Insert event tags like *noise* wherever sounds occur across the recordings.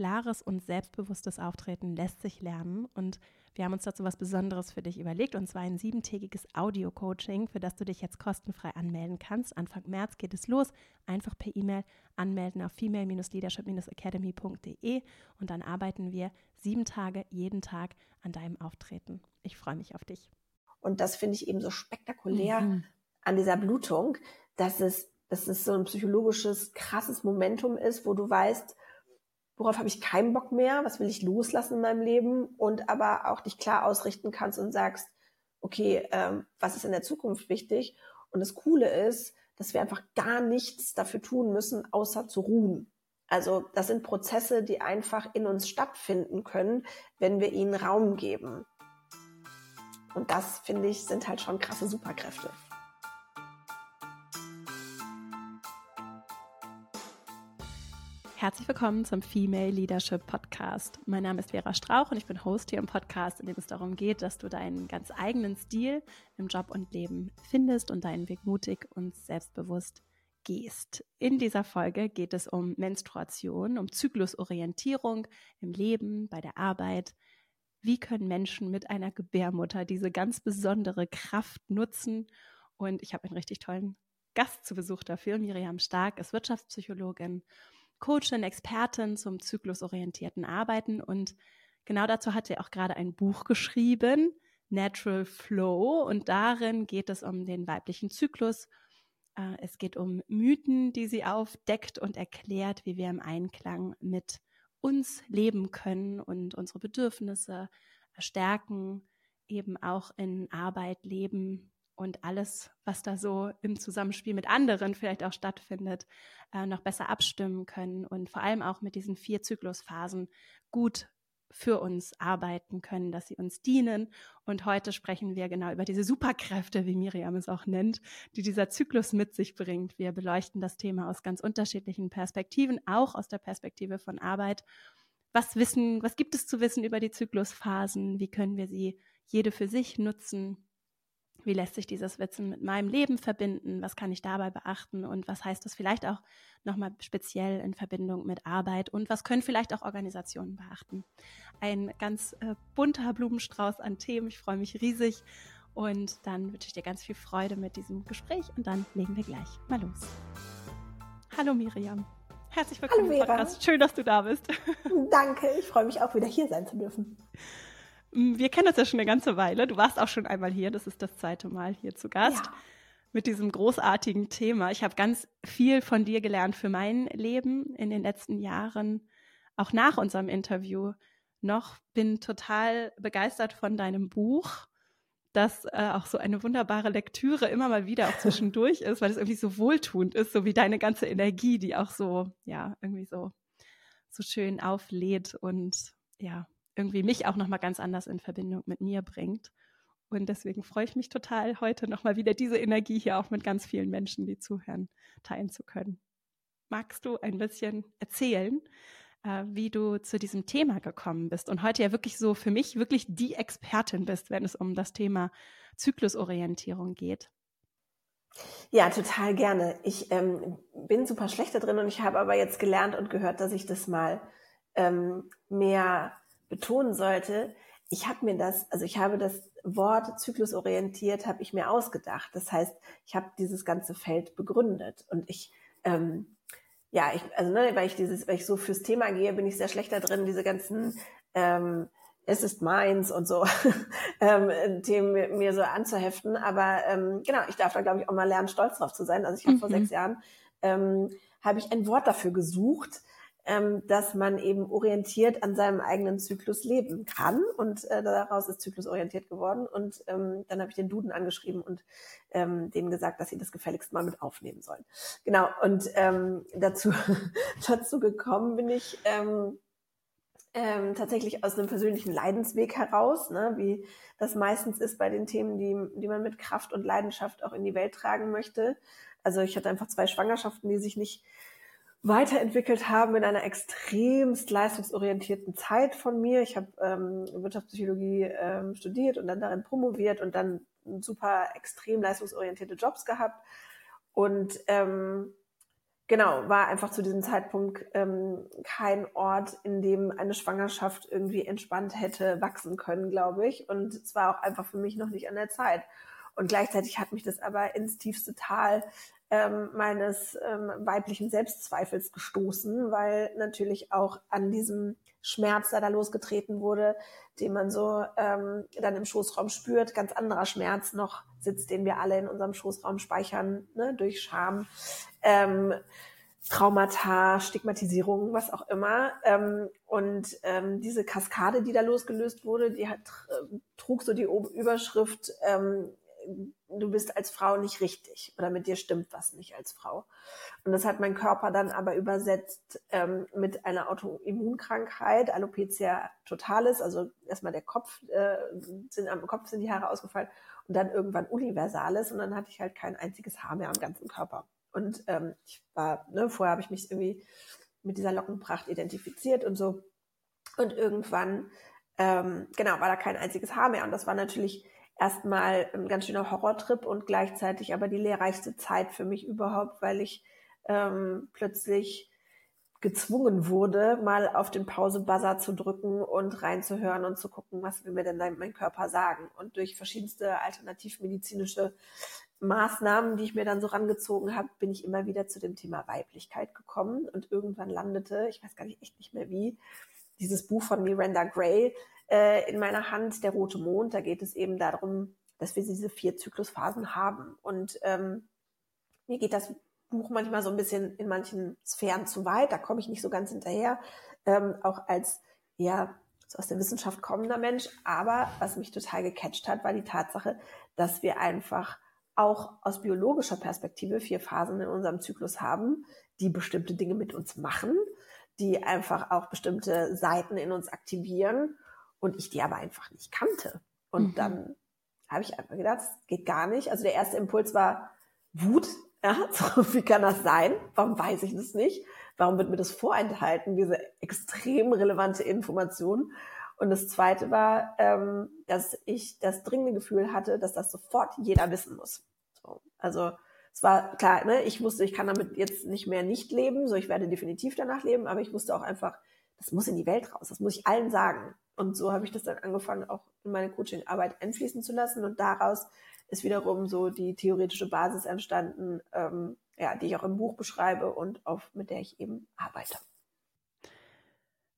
klares und selbstbewusstes Auftreten lässt sich lernen und wir haben uns dazu was Besonderes für dich überlegt und zwar ein siebentägiges Audio-Coaching, für das du dich jetzt kostenfrei anmelden kannst. Anfang März geht es los. Einfach per E-Mail anmelden auf female-leadership-academy.de und dann arbeiten wir sieben Tage jeden Tag an deinem Auftreten. Ich freue mich auf dich. Und das finde ich eben so spektakulär mhm. an dieser Blutung, dass es, dass es so ein psychologisches, krasses Momentum ist, wo du weißt, worauf habe ich keinen Bock mehr, was will ich loslassen in meinem Leben und aber auch dich klar ausrichten kannst und sagst, okay, ähm, was ist in der Zukunft wichtig? Und das Coole ist, dass wir einfach gar nichts dafür tun müssen, außer zu ruhen. Also das sind Prozesse, die einfach in uns stattfinden können, wenn wir ihnen Raum geben. Und das, finde ich, sind halt schon krasse Superkräfte. Herzlich willkommen zum Female Leadership Podcast. Mein Name ist Vera Strauch und ich bin Host hier im Podcast, in dem es darum geht, dass du deinen ganz eigenen Stil im Job und Leben findest und deinen Weg mutig und selbstbewusst gehst. In dieser Folge geht es um Menstruation, um Zyklusorientierung im Leben, bei der Arbeit, wie können Menschen mit einer Gebärmutter diese ganz besondere Kraft nutzen. Und ich habe einen richtig tollen Gast zu Besuch dafür. Miriam Stark ist Wirtschaftspsychologin, Coachin, Expertin zum zyklusorientierten Arbeiten. Und genau dazu hat sie auch gerade ein Buch geschrieben, Natural Flow. Und darin geht es um den weiblichen Zyklus. Äh, es geht um Mythen, die sie aufdeckt und erklärt, wie wir im Einklang mit uns leben können und unsere Bedürfnisse stärken, eben auch in Arbeit, Leben und alles, was da so im Zusammenspiel mit anderen vielleicht auch stattfindet, äh, noch besser abstimmen können und vor allem auch mit diesen vier Zyklusphasen gut für uns arbeiten können, dass sie uns dienen. Und heute sprechen wir genau über diese Superkräfte, wie Miriam es auch nennt, die dieser Zyklus mit sich bringt. Wir beleuchten das Thema aus ganz unterschiedlichen Perspektiven, auch aus der Perspektive von Arbeit. Was wissen, was gibt es zu wissen über die Zyklusphasen? Wie können wir sie jede für sich nutzen? Wie lässt sich dieses Wissen mit meinem Leben verbinden? Was kann ich dabei beachten? Und was heißt das vielleicht auch nochmal speziell in Verbindung mit Arbeit? Und was können vielleicht auch Organisationen beachten? Ein ganz äh, bunter Blumenstrauß an Themen. Ich freue mich riesig. Und dann wünsche ich dir ganz viel Freude mit diesem Gespräch. Und dann legen wir gleich mal los. Hallo Miriam. Herzlich willkommen Hallo, im Podcast. Schön, dass du da bist. *laughs* Danke. Ich freue mich auch wieder hier sein zu dürfen. Mm, wir kennen uns ja schon eine ganze Weile. Du warst auch schon einmal hier. Das ist das zweite Mal hier zu Gast. Ja. Mit diesem großartigen Thema. Ich habe ganz viel von dir gelernt für mein Leben in den letzten Jahren, auch nach unserem Interview noch. Bin total begeistert von deinem Buch, das äh, auch so eine wunderbare Lektüre immer mal wieder auch zwischendurch *laughs* ist, weil es irgendwie so wohltuend ist, so wie deine ganze Energie, die auch so, ja, irgendwie so, so schön auflädt und ja, irgendwie mich auch nochmal ganz anders in Verbindung mit mir bringt. Und deswegen freue ich mich total, heute nochmal wieder diese Energie hier auch mit ganz vielen Menschen, die zuhören, teilen zu können. Magst du ein bisschen erzählen, äh, wie du zu diesem Thema gekommen bist und heute ja wirklich so für mich wirklich die Expertin bist, wenn es um das Thema Zyklusorientierung geht? Ja, total gerne. Ich ähm, bin super schlecht da drin und ich habe aber jetzt gelernt und gehört, dass ich das mal ähm, mehr betonen sollte, ich habe mir das, also ich habe das Wort zyklusorientiert, habe ich mir ausgedacht. Das heißt, ich habe dieses ganze Feld begründet und ich, ähm, ja, ich, also ne, weil ich dieses, weil ich so fürs Thema gehe, bin ich sehr schlecht da drin, diese ganzen ähm, es ist meins und so *laughs* ähm, Themen mir so anzuheften. Aber ähm, genau, ich darf da glaube ich auch mal lernen, stolz drauf zu sein. Also ich habe mhm. vor sechs Jahren ähm, habe ich ein Wort dafür gesucht, ähm, dass man eben orientiert an seinem eigenen Zyklus leben kann. Und äh, daraus ist Zyklus orientiert geworden. Und ähm, dann habe ich den Duden angeschrieben und ähm, denen gesagt, dass sie das gefälligst mal mit aufnehmen sollen. Genau, und ähm, dazu, *laughs* dazu gekommen bin ich ähm, ähm, tatsächlich aus einem persönlichen Leidensweg heraus, ne, wie das meistens ist bei den Themen, die, die man mit Kraft und Leidenschaft auch in die Welt tragen möchte. Also ich hatte einfach zwei Schwangerschaften, die sich nicht weiterentwickelt haben in einer extremst leistungsorientierten Zeit von mir. Ich habe ähm, Wirtschaftspsychologie ähm, studiert und dann darin promoviert und dann super extrem leistungsorientierte Jobs gehabt. Und ähm, genau, war einfach zu diesem Zeitpunkt ähm, kein Ort, in dem eine Schwangerschaft irgendwie entspannt hätte wachsen können, glaube ich. Und es war auch einfach für mich noch nicht an der Zeit. Und gleichzeitig hat mich das aber ins tiefste Tal ähm, meines ähm, weiblichen Selbstzweifels gestoßen, weil natürlich auch an diesem Schmerz, der da losgetreten wurde, den man so ähm, dann im Schoßraum spürt, ganz anderer Schmerz noch sitzt, den wir alle in unserem Schoßraum speichern, ne, durch Scham, ähm, Traumata, Stigmatisierung, was auch immer. Ähm, und ähm, diese Kaskade, die da losgelöst wurde, die hat, äh, trug so die Überschrift, ähm, du bist als Frau nicht richtig oder mit dir stimmt was nicht als Frau. Und das hat mein Körper dann aber übersetzt ähm, mit einer Autoimmunkrankheit, Alopecia totalis, also erstmal der Kopf, äh, sind am Kopf sind die Haare ausgefallen und dann irgendwann universales und dann hatte ich halt kein einziges Haar mehr am ganzen Körper. Und ähm, ich war, ne, vorher habe ich mich irgendwie mit dieser Lockenpracht identifiziert und so. Und irgendwann, ähm, genau, war da kein einziges Haar mehr. Und das war natürlich erstmal ein ganz schöner Horrortrip und gleichzeitig aber die lehrreichste Zeit für mich überhaupt, weil ich ähm, plötzlich gezwungen wurde, mal auf den Pause-Buzzer zu drücken und reinzuhören und zu gucken, was will mir denn mein Körper sagen. Und durch verschiedenste alternativmedizinische Maßnahmen, die ich mir dann so rangezogen habe, bin ich immer wieder zu dem Thema Weiblichkeit gekommen und irgendwann landete, ich weiß gar nicht echt nicht mehr wie, dieses Buch von Miranda Gray äh, in meiner Hand, Der rote Mond. Da geht es eben darum, dass wir diese vier Zyklusphasen haben. Und ähm, mir geht das Buch manchmal so ein bisschen in manchen Sphären zu weit. Da komme ich nicht so ganz hinterher, ähm, auch als ja so aus der Wissenschaft kommender Mensch. Aber was mich total gecatcht hat, war die Tatsache, dass wir einfach auch aus biologischer Perspektive vier Phasen in unserem Zyklus haben, die bestimmte Dinge mit uns machen, die einfach auch bestimmte Seiten in uns aktivieren und ich die aber einfach nicht kannte. Und mhm. dann habe ich einfach gedacht, das geht gar nicht. Also der erste Impuls war Wut. *laughs* Ja, so, wie kann das sein? Warum weiß ich das nicht? Warum wird mir das vorenthalten, diese extrem relevante Information? Und das zweite war, ähm, dass ich das dringende Gefühl hatte, dass das sofort jeder wissen muss. So, also es war klar, ne, ich wusste, ich kann damit jetzt nicht mehr nicht leben, so ich werde definitiv danach leben, aber ich wusste auch einfach, das muss in die Welt raus, das muss ich allen sagen. Und so habe ich das dann angefangen, auch in meine Coaching-Arbeit einfließen zu lassen. Und daraus ist wiederum so die theoretische Basis entstanden, ähm, ja, die ich auch im Buch beschreibe und auf, mit der ich eben arbeite.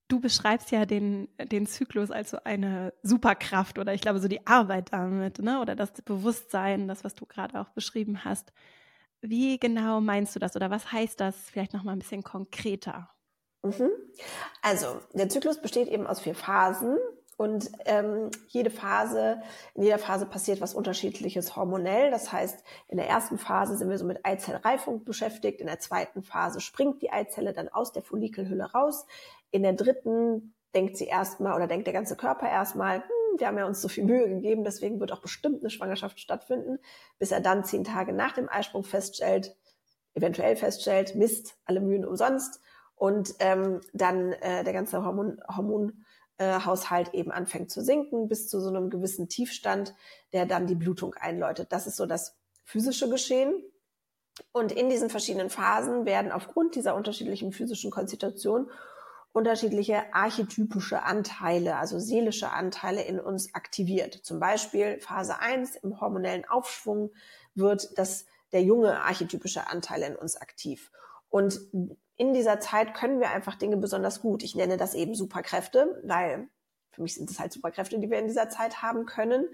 Du beschreibst ja den, den Zyklus als so eine Superkraft oder ich glaube so die Arbeit damit, ne? Oder das Bewusstsein, das, was du gerade auch beschrieben hast. Wie genau meinst du das oder was heißt das vielleicht noch mal ein bisschen konkreter? Mhm. Also, der Zyklus besteht eben aus vier Phasen und ähm, jede Phase, in jeder Phase passiert was Unterschiedliches hormonell. Das heißt, in der ersten Phase sind wir so mit Eizellreifung beschäftigt, in der zweiten Phase springt die Eizelle dann aus der Follikelhülle raus, in der dritten denkt sie erstmal oder denkt der ganze Körper erstmal, hm, wir haben ja uns so viel Mühe gegeben, deswegen wird auch bestimmt eine Schwangerschaft stattfinden, bis er dann zehn Tage nach dem Eisprung feststellt, eventuell feststellt, Mist, alle Mühen umsonst und ähm, dann äh, der ganze Hormon, Hormonhaushalt äh, eben anfängt zu sinken bis zu so einem gewissen Tiefstand, der dann die Blutung einläutet. Das ist so das physische Geschehen. Und in diesen verschiedenen Phasen werden aufgrund dieser unterschiedlichen physischen Konstitution unterschiedliche archetypische Anteile, also seelische Anteile in uns aktiviert. Zum Beispiel Phase 1 im hormonellen Aufschwung wird das, der junge archetypische Anteil in uns aktiv. Und in dieser Zeit können wir einfach Dinge besonders gut. Ich nenne das eben Superkräfte, weil für mich sind es halt Superkräfte, die wir in dieser Zeit haben können.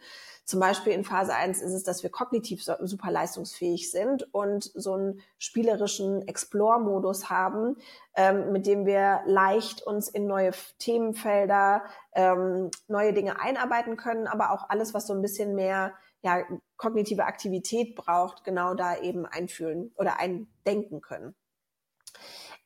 Zum Beispiel in Phase 1 ist es, dass wir kognitiv super leistungsfähig sind und so einen spielerischen Explore-Modus haben, ähm, mit dem wir leicht uns in neue Themenfelder, ähm, neue Dinge einarbeiten können, aber auch alles, was so ein bisschen mehr ja, kognitive Aktivität braucht, genau da eben einfühlen oder eindenken können.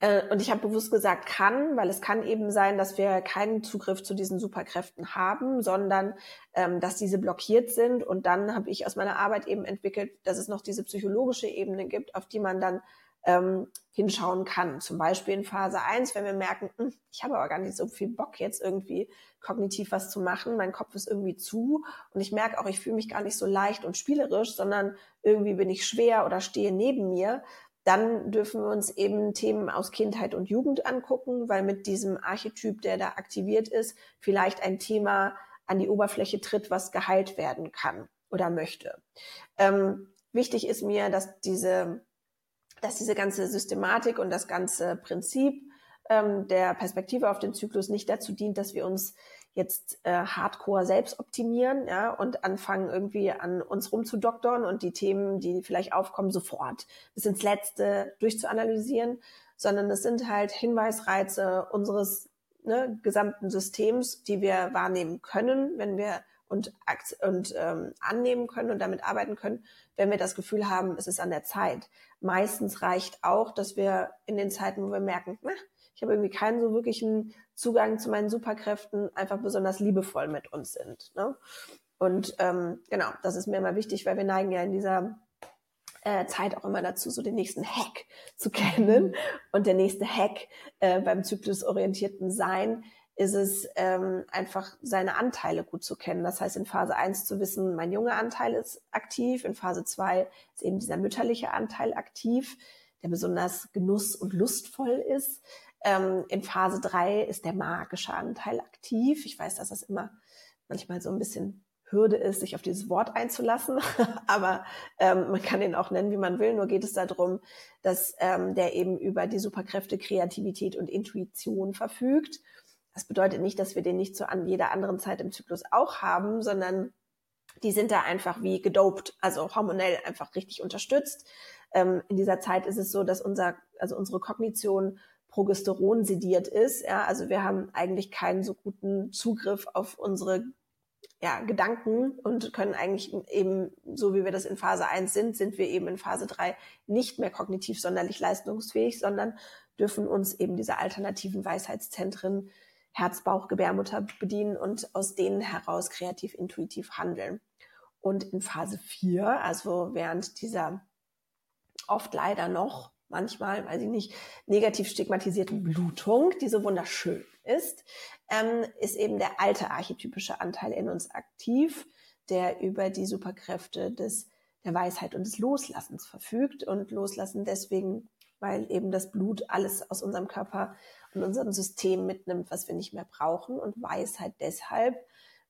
Äh, und ich habe bewusst gesagt kann, weil es kann eben sein, dass wir keinen Zugriff zu diesen Superkräften haben, sondern ähm, dass diese blockiert sind. Und dann habe ich aus meiner Arbeit eben entwickelt, dass es noch diese psychologische Ebene gibt, auf die man dann ähm, hinschauen kann. Zum Beispiel in Phase 1, wenn wir merken, hm, ich habe aber gar nicht so viel Bock, jetzt irgendwie kognitiv was zu machen. Mein Kopf ist irgendwie zu und ich merke auch, ich fühle mich gar nicht so leicht und spielerisch, sondern irgendwie bin ich schwer oder stehe neben mir dann dürfen wir uns eben Themen aus Kindheit und Jugend angucken, weil mit diesem Archetyp, der da aktiviert ist, vielleicht ein Thema an die Oberfläche tritt, was geheilt werden kann oder möchte. Ähm, wichtig ist mir, dass diese, dass diese ganze Systematik und das ganze Prinzip ähm, der Perspektive auf den Zyklus nicht dazu dient, dass wir uns jetzt äh, hardcore selbst optimieren ja, und anfangen irgendwie an uns rumzudoktern und die Themen, die vielleicht aufkommen, sofort bis ins Letzte durchzuanalysieren, sondern es sind halt Hinweisreize unseres ne, gesamten Systems, die wir wahrnehmen können, wenn wir und, und ähm, annehmen können und damit arbeiten können, wenn wir das Gefühl haben, es ist an der Zeit. Meistens reicht auch, dass wir in den Zeiten, wo wir merken, na, ich habe irgendwie keinen so wirklichen Zugang zu meinen Superkräften, einfach besonders liebevoll mit uns sind. Ne? Und ähm, genau, das ist mir immer wichtig, weil wir neigen ja in dieser äh, Zeit auch immer dazu, so den nächsten Hack zu kennen. Und der nächste Hack äh, beim zyklusorientierten Sein ist es ähm, einfach seine Anteile gut zu kennen. Das heißt, in Phase 1 zu wissen, mein junger Anteil ist aktiv, in Phase 2 ist eben dieser mütterliche Anteil aktiv, der besonders genuss- und lustvoll ist. Ähm, in Phase 3 ist der magische Anteil aktiv. Ich weiß, dass das immer manchmal so ein bisschen Hürde ist, sich auf dieses Wort einzulassen, *laughs* aber ähm, man kann ihn auch nennen, wie man will. Nur geht es darum, dass ähm, der eben über die Superkräfte Kreativität und Intuition verfügt. Das bedeutet nicht, dass wir den nicht zu an jeder anderen Zeit im Zyklus auch haben, sondern die sind da einfach wie gedopt, also hormonell einfach richtig unterstützt. Ähm, in dieser Zeit ist es so, dass unser, also unsere Kognition Progesteron sediert ist. Ja, also wir haben eigentlich keinen so guten Zugriff auf unsere ja, Gedanken und können eigentlich eben, so wie wir das in Phase 1 sind, sind wir eben in Phase 3 nicht mehr kognitiv sonderlich leistungsfähig, sondern dürfen uns eben diese alternativen Weisheitszentren Herz, Bauch, Gebärmutter bedienen und aus denen heraus kreativ, intuitiv handeln. Und in Phase 4, also während dieser oft leider noch manchmal, weiß ich nicht, negativ stigmatisierten Blutung, die so wunderschön ist, ähm, ist eben der alte archetypische Anteil in uns aktiv, der über die Superkräfte des, der Weisheit und des Loslassens verfügt und loslassen deswegen, weil eben das Blut alles aus unserem Körper und unserem System mitnimmt, was wir nicht mehr brauchen und Weisheit deshalb,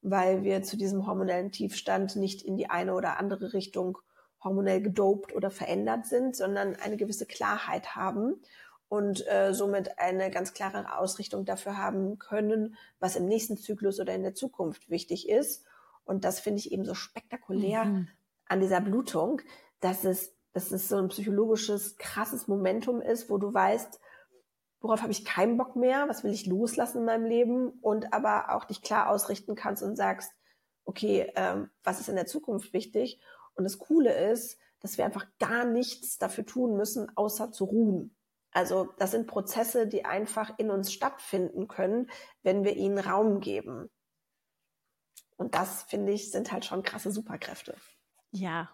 weil wir zu diesem hormonellen Tiefstand nicht in die eine oder andere Richtung hormonell gedopt oder verändert sind, sondern eine gewisse Klarheit haben und äh, somit eine ganz klare Ausrichtung dafür haben können, was im nächsten Zyklus oder in der Zukunft wichtig ist. Und das finde ich eben so spektakulär mhm. an dieser Blutung, dass es, dass es so ein psychologisches, krasses Momentum ist, wo du weißt, worauf habe ich keinen Bock mehr, was will ich loslassen in meinem Leben und aber auch dich klar ausrichten kannst und sagst, okay, ähm, was ist in der Zukunft wichtig und das Coole ist, dass wir einfach gar nichts dafür tun müssen, außer zu ruhen. Also das sind Prozesse, die einfach in uns stattfinden können, wenn wir ihnen Raum geben. Und das, finde ich, sind halt schon krasse Superkräfte. Ja.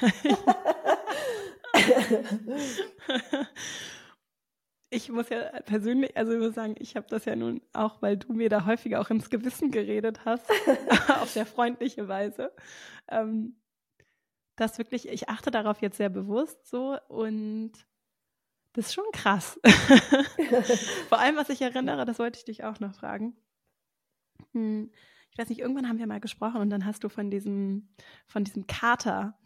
*laughs* ich muss ja persönlich, also ich muss sagen, ich habe das ja nun auch, weil du mir da häufiger auch ins Gewissen geredet hast, *laughs* auf sehr freundliche Weise. Ähm, das wirklich, ich achte darauf jetzt sehr bewusst so und das ist schon krass. *laughs* Vor allem, was ich erinnere, das wollte ich dich auch noch fragen. Hm, ich weiß nicht, irgendwann haben wir mal gesprochen und dann hast du von diesem, von diesem Kater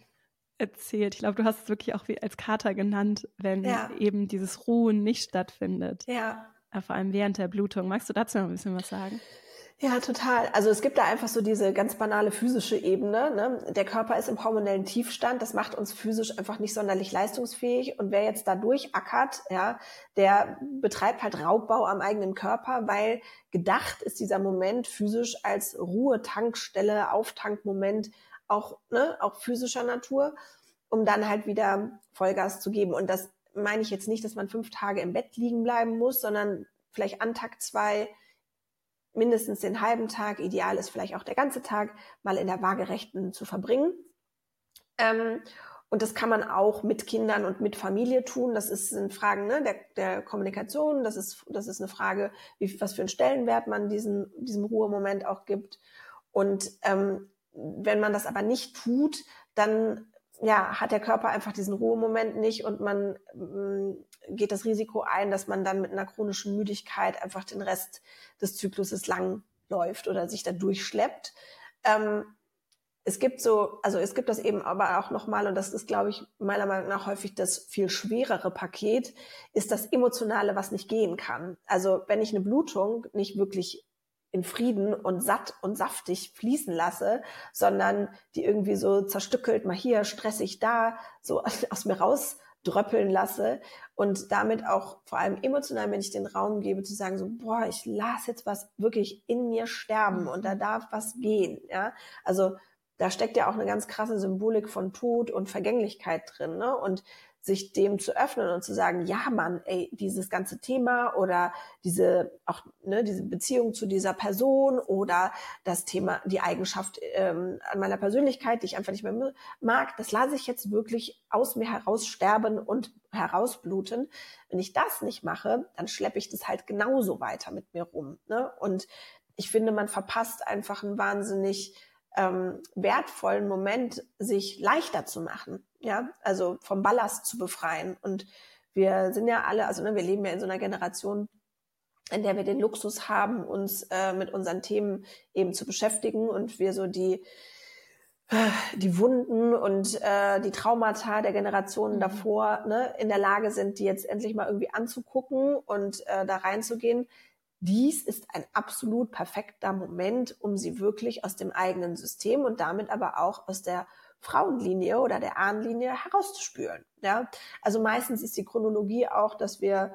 erzählt. Ich glaube, du hast es wirklich auch wie als Kater genannt, wenn ja. eben dieses Ruhen nicht stattfindet. Ja. Äh, vor allem während der Blutung. Magst du dazu noch ein bisschen was sagen? Ja, total. Also es gibt da einfach so diese ganz banale physische Ebene. Ne? Der Körper ist im hormonellen Tiefstand. Das macht uns physisch einfach nicht sonderlich leistungsfähig. Und wer jetzt da durchackert, ja, der betreibt halt Raubbau am eigenen Körper, weil gedacht ist dieser Moment physisch als Ruhetankstelle, Auftankmoment, auch, ne, auch physischer Natur, um dann halt wieder Vollgas zu geben. Und das meine ich jetzt nicht, dass man fünf Tage im Bett liegen bleiben muss, sondern vielleicht an Tag zwei mindestens den halben Tag, ideal ist vielleicht auch der ganze Tag, mal in der Waagerechten zu verbringen. Ähm, und das kann man auch mit Kindern und mit Familie tun. Das ist eine Frage ne, der, der Kommunikation. Das ist, das ist eine Frage, wie, was für einen Stellenwert man diesen, diesem Ruhemoment auch gibt. Und ähm, wenn man das aber nicht tut, dann ja, hat der Körper einfach diesen Ruhemoment nicht und man ähm, geht das Risiko ein, dass man dann mit einer chronischen Müdigkeit einfach den Rest des Zykluses lang läuft oder sich da durchschleppt. Ähm, es gibt so, also es gibt das eben aber auch nochmal, und das ist, glaube ich, meiner Meinung nach häufig das viel schwerere Paket, ist das Emotionale, was nicht gehen kann. Also wenn ich eine Blutung nicht wirklich in Frieden und satt und saftig fließen lasse, sondern die irgendwie so zerstückelt, mal hier, stressig da, so *laughs* aus mir rausdröppeln lasse und damit auch vor allem emotional, wenn ich den Raum gebe, zu sagen so, boah, ich lasse jetzt was wirklich in mir sterben und da darf was gehen, ja. Also da steckt ja auch eine ganz krasse Symbolik von Tod und Vergänglichkeit drin. Ne? Und sich dem zu öffnen und zu sagen, ja Mann, ey, dieses ganze Thema oder diese auch ne, diese Beziehung zu dieser Person oder das Thema, die Eigenschaft ähm, an meiner Persönlichkeit, die ich einfach nicht mehr mag, das lasse ich jetzt wirklich aus mir heraus sterben und herausbluten. Wenn ich das nicht mache, dann schleppe ich das halt genauso weiter mit mir rum. Ne? Und ich finde, man verpasst einfach ein wahnsinnig ähm, wertvollen Moment, sich leichter zu machen, ja, also vom Ballast zu befreien. Und wir sind ja alle, also ne, wir leben ja in so einer Generation, in der wir den Luxus haben, uns äh, mit unseren Themen eben zu beschäftigen und wir so die die Wunden und äh, die Traumata der Generationen mhm. davor ne, in der Lage sind, die jetzt endlich mal irgendwie anzugucken und äh, da reinzugehen dies ist ein absolut perfekter Moment, um sie wirklich aus dem eigenen System und damit aber auch aus der Frauenlinie oder der Ahnenlinie herauszuspüren. Ja, also meistens ist die Chronologie auch, dass wir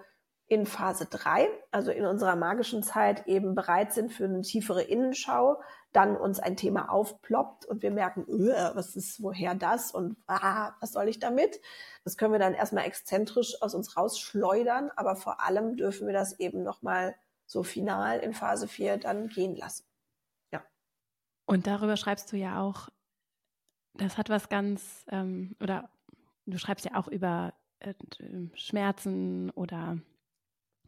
in Phase drei, also in unserer magischen Zeit, eben bereit sind für eine tiefere Innenschau, dann uns ein Thema aufploppt und wir merken, was ist, woher das und ah, was soll ich damit? Das können wir dann erstmal exzentrisch aus uns rausschleudern, aber vor allem dürfen wir das eben nochmal so final in Phase 4 dann gehen lassen. Ja. Und darüber schreibst du ja auch, das hat was ganz, ähm, oder du schreibst ja auch über äh, Schmerzen oder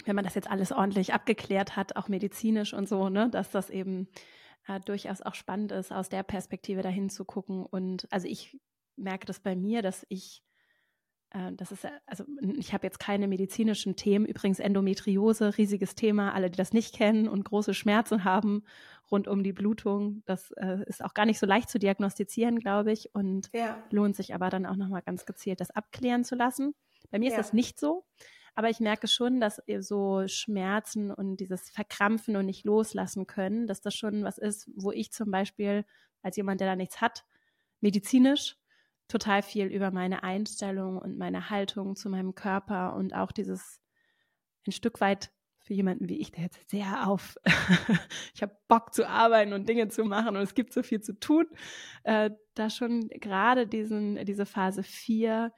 wenn man das jetzt alles ordentlich abgeklärt hat, auch medizinisch und so, ne, dass das eben äh, durchaus auch spannend ist, aus der Perspektive dahin zu gucken. Und also ich merke das bei mir, dass ich das ist, also ich habe jetzt keine medizinischen Themen. Übrigens Endometriose, riesiges Thema. Alle, die das nicht kennen und große Schmerzen haben rund um die Blutung, das äh, ist auch gar nicht so leicht zu diagnostizieren, glaube ich. Und ja. lohnt sich aber dann auch nochmal ganz gezielt, das abklären zu lassen. Bei mir ja. ist das nicht so. Aber ich merke schon, dass so Schmerzen und dieses Verkrampfen und nicht loslassen können, dass das schon was ist, wo ich zum Beispiel als jemand, der da nichts hat, medizinisch total viel über meine Einstellung und meine Haltung zu meinem Körper und auch dieses ein Stück weit für jemanden wie ich, der jetzt sehr auf, *laughs* ich habe Bock zu arbeiten und Dinge zu machen und es gibt so viel zu tun, äh, da schon gerade diesen, diese Phase 4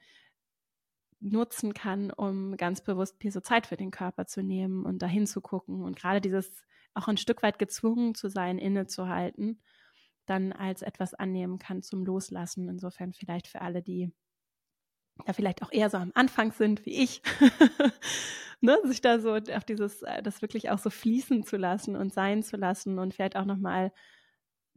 nutzen kann, um ganz bewusst mir so Zeit für den Körper zu nehmen und dahin zu gucken und gerade dieses auch ein Stück weit gezwungen zu sein, innezuhalten dann als etwas annehmen kann zum Loslassen. Insofern vielleicht für alle, die da vielleicht auch eher so am Anfang sind wie ich, *laughs* ne, sich da so auf dieses, äh, das wirklich auch so fließen zu lassen und sein zu lassen und vielleicht auch nochmal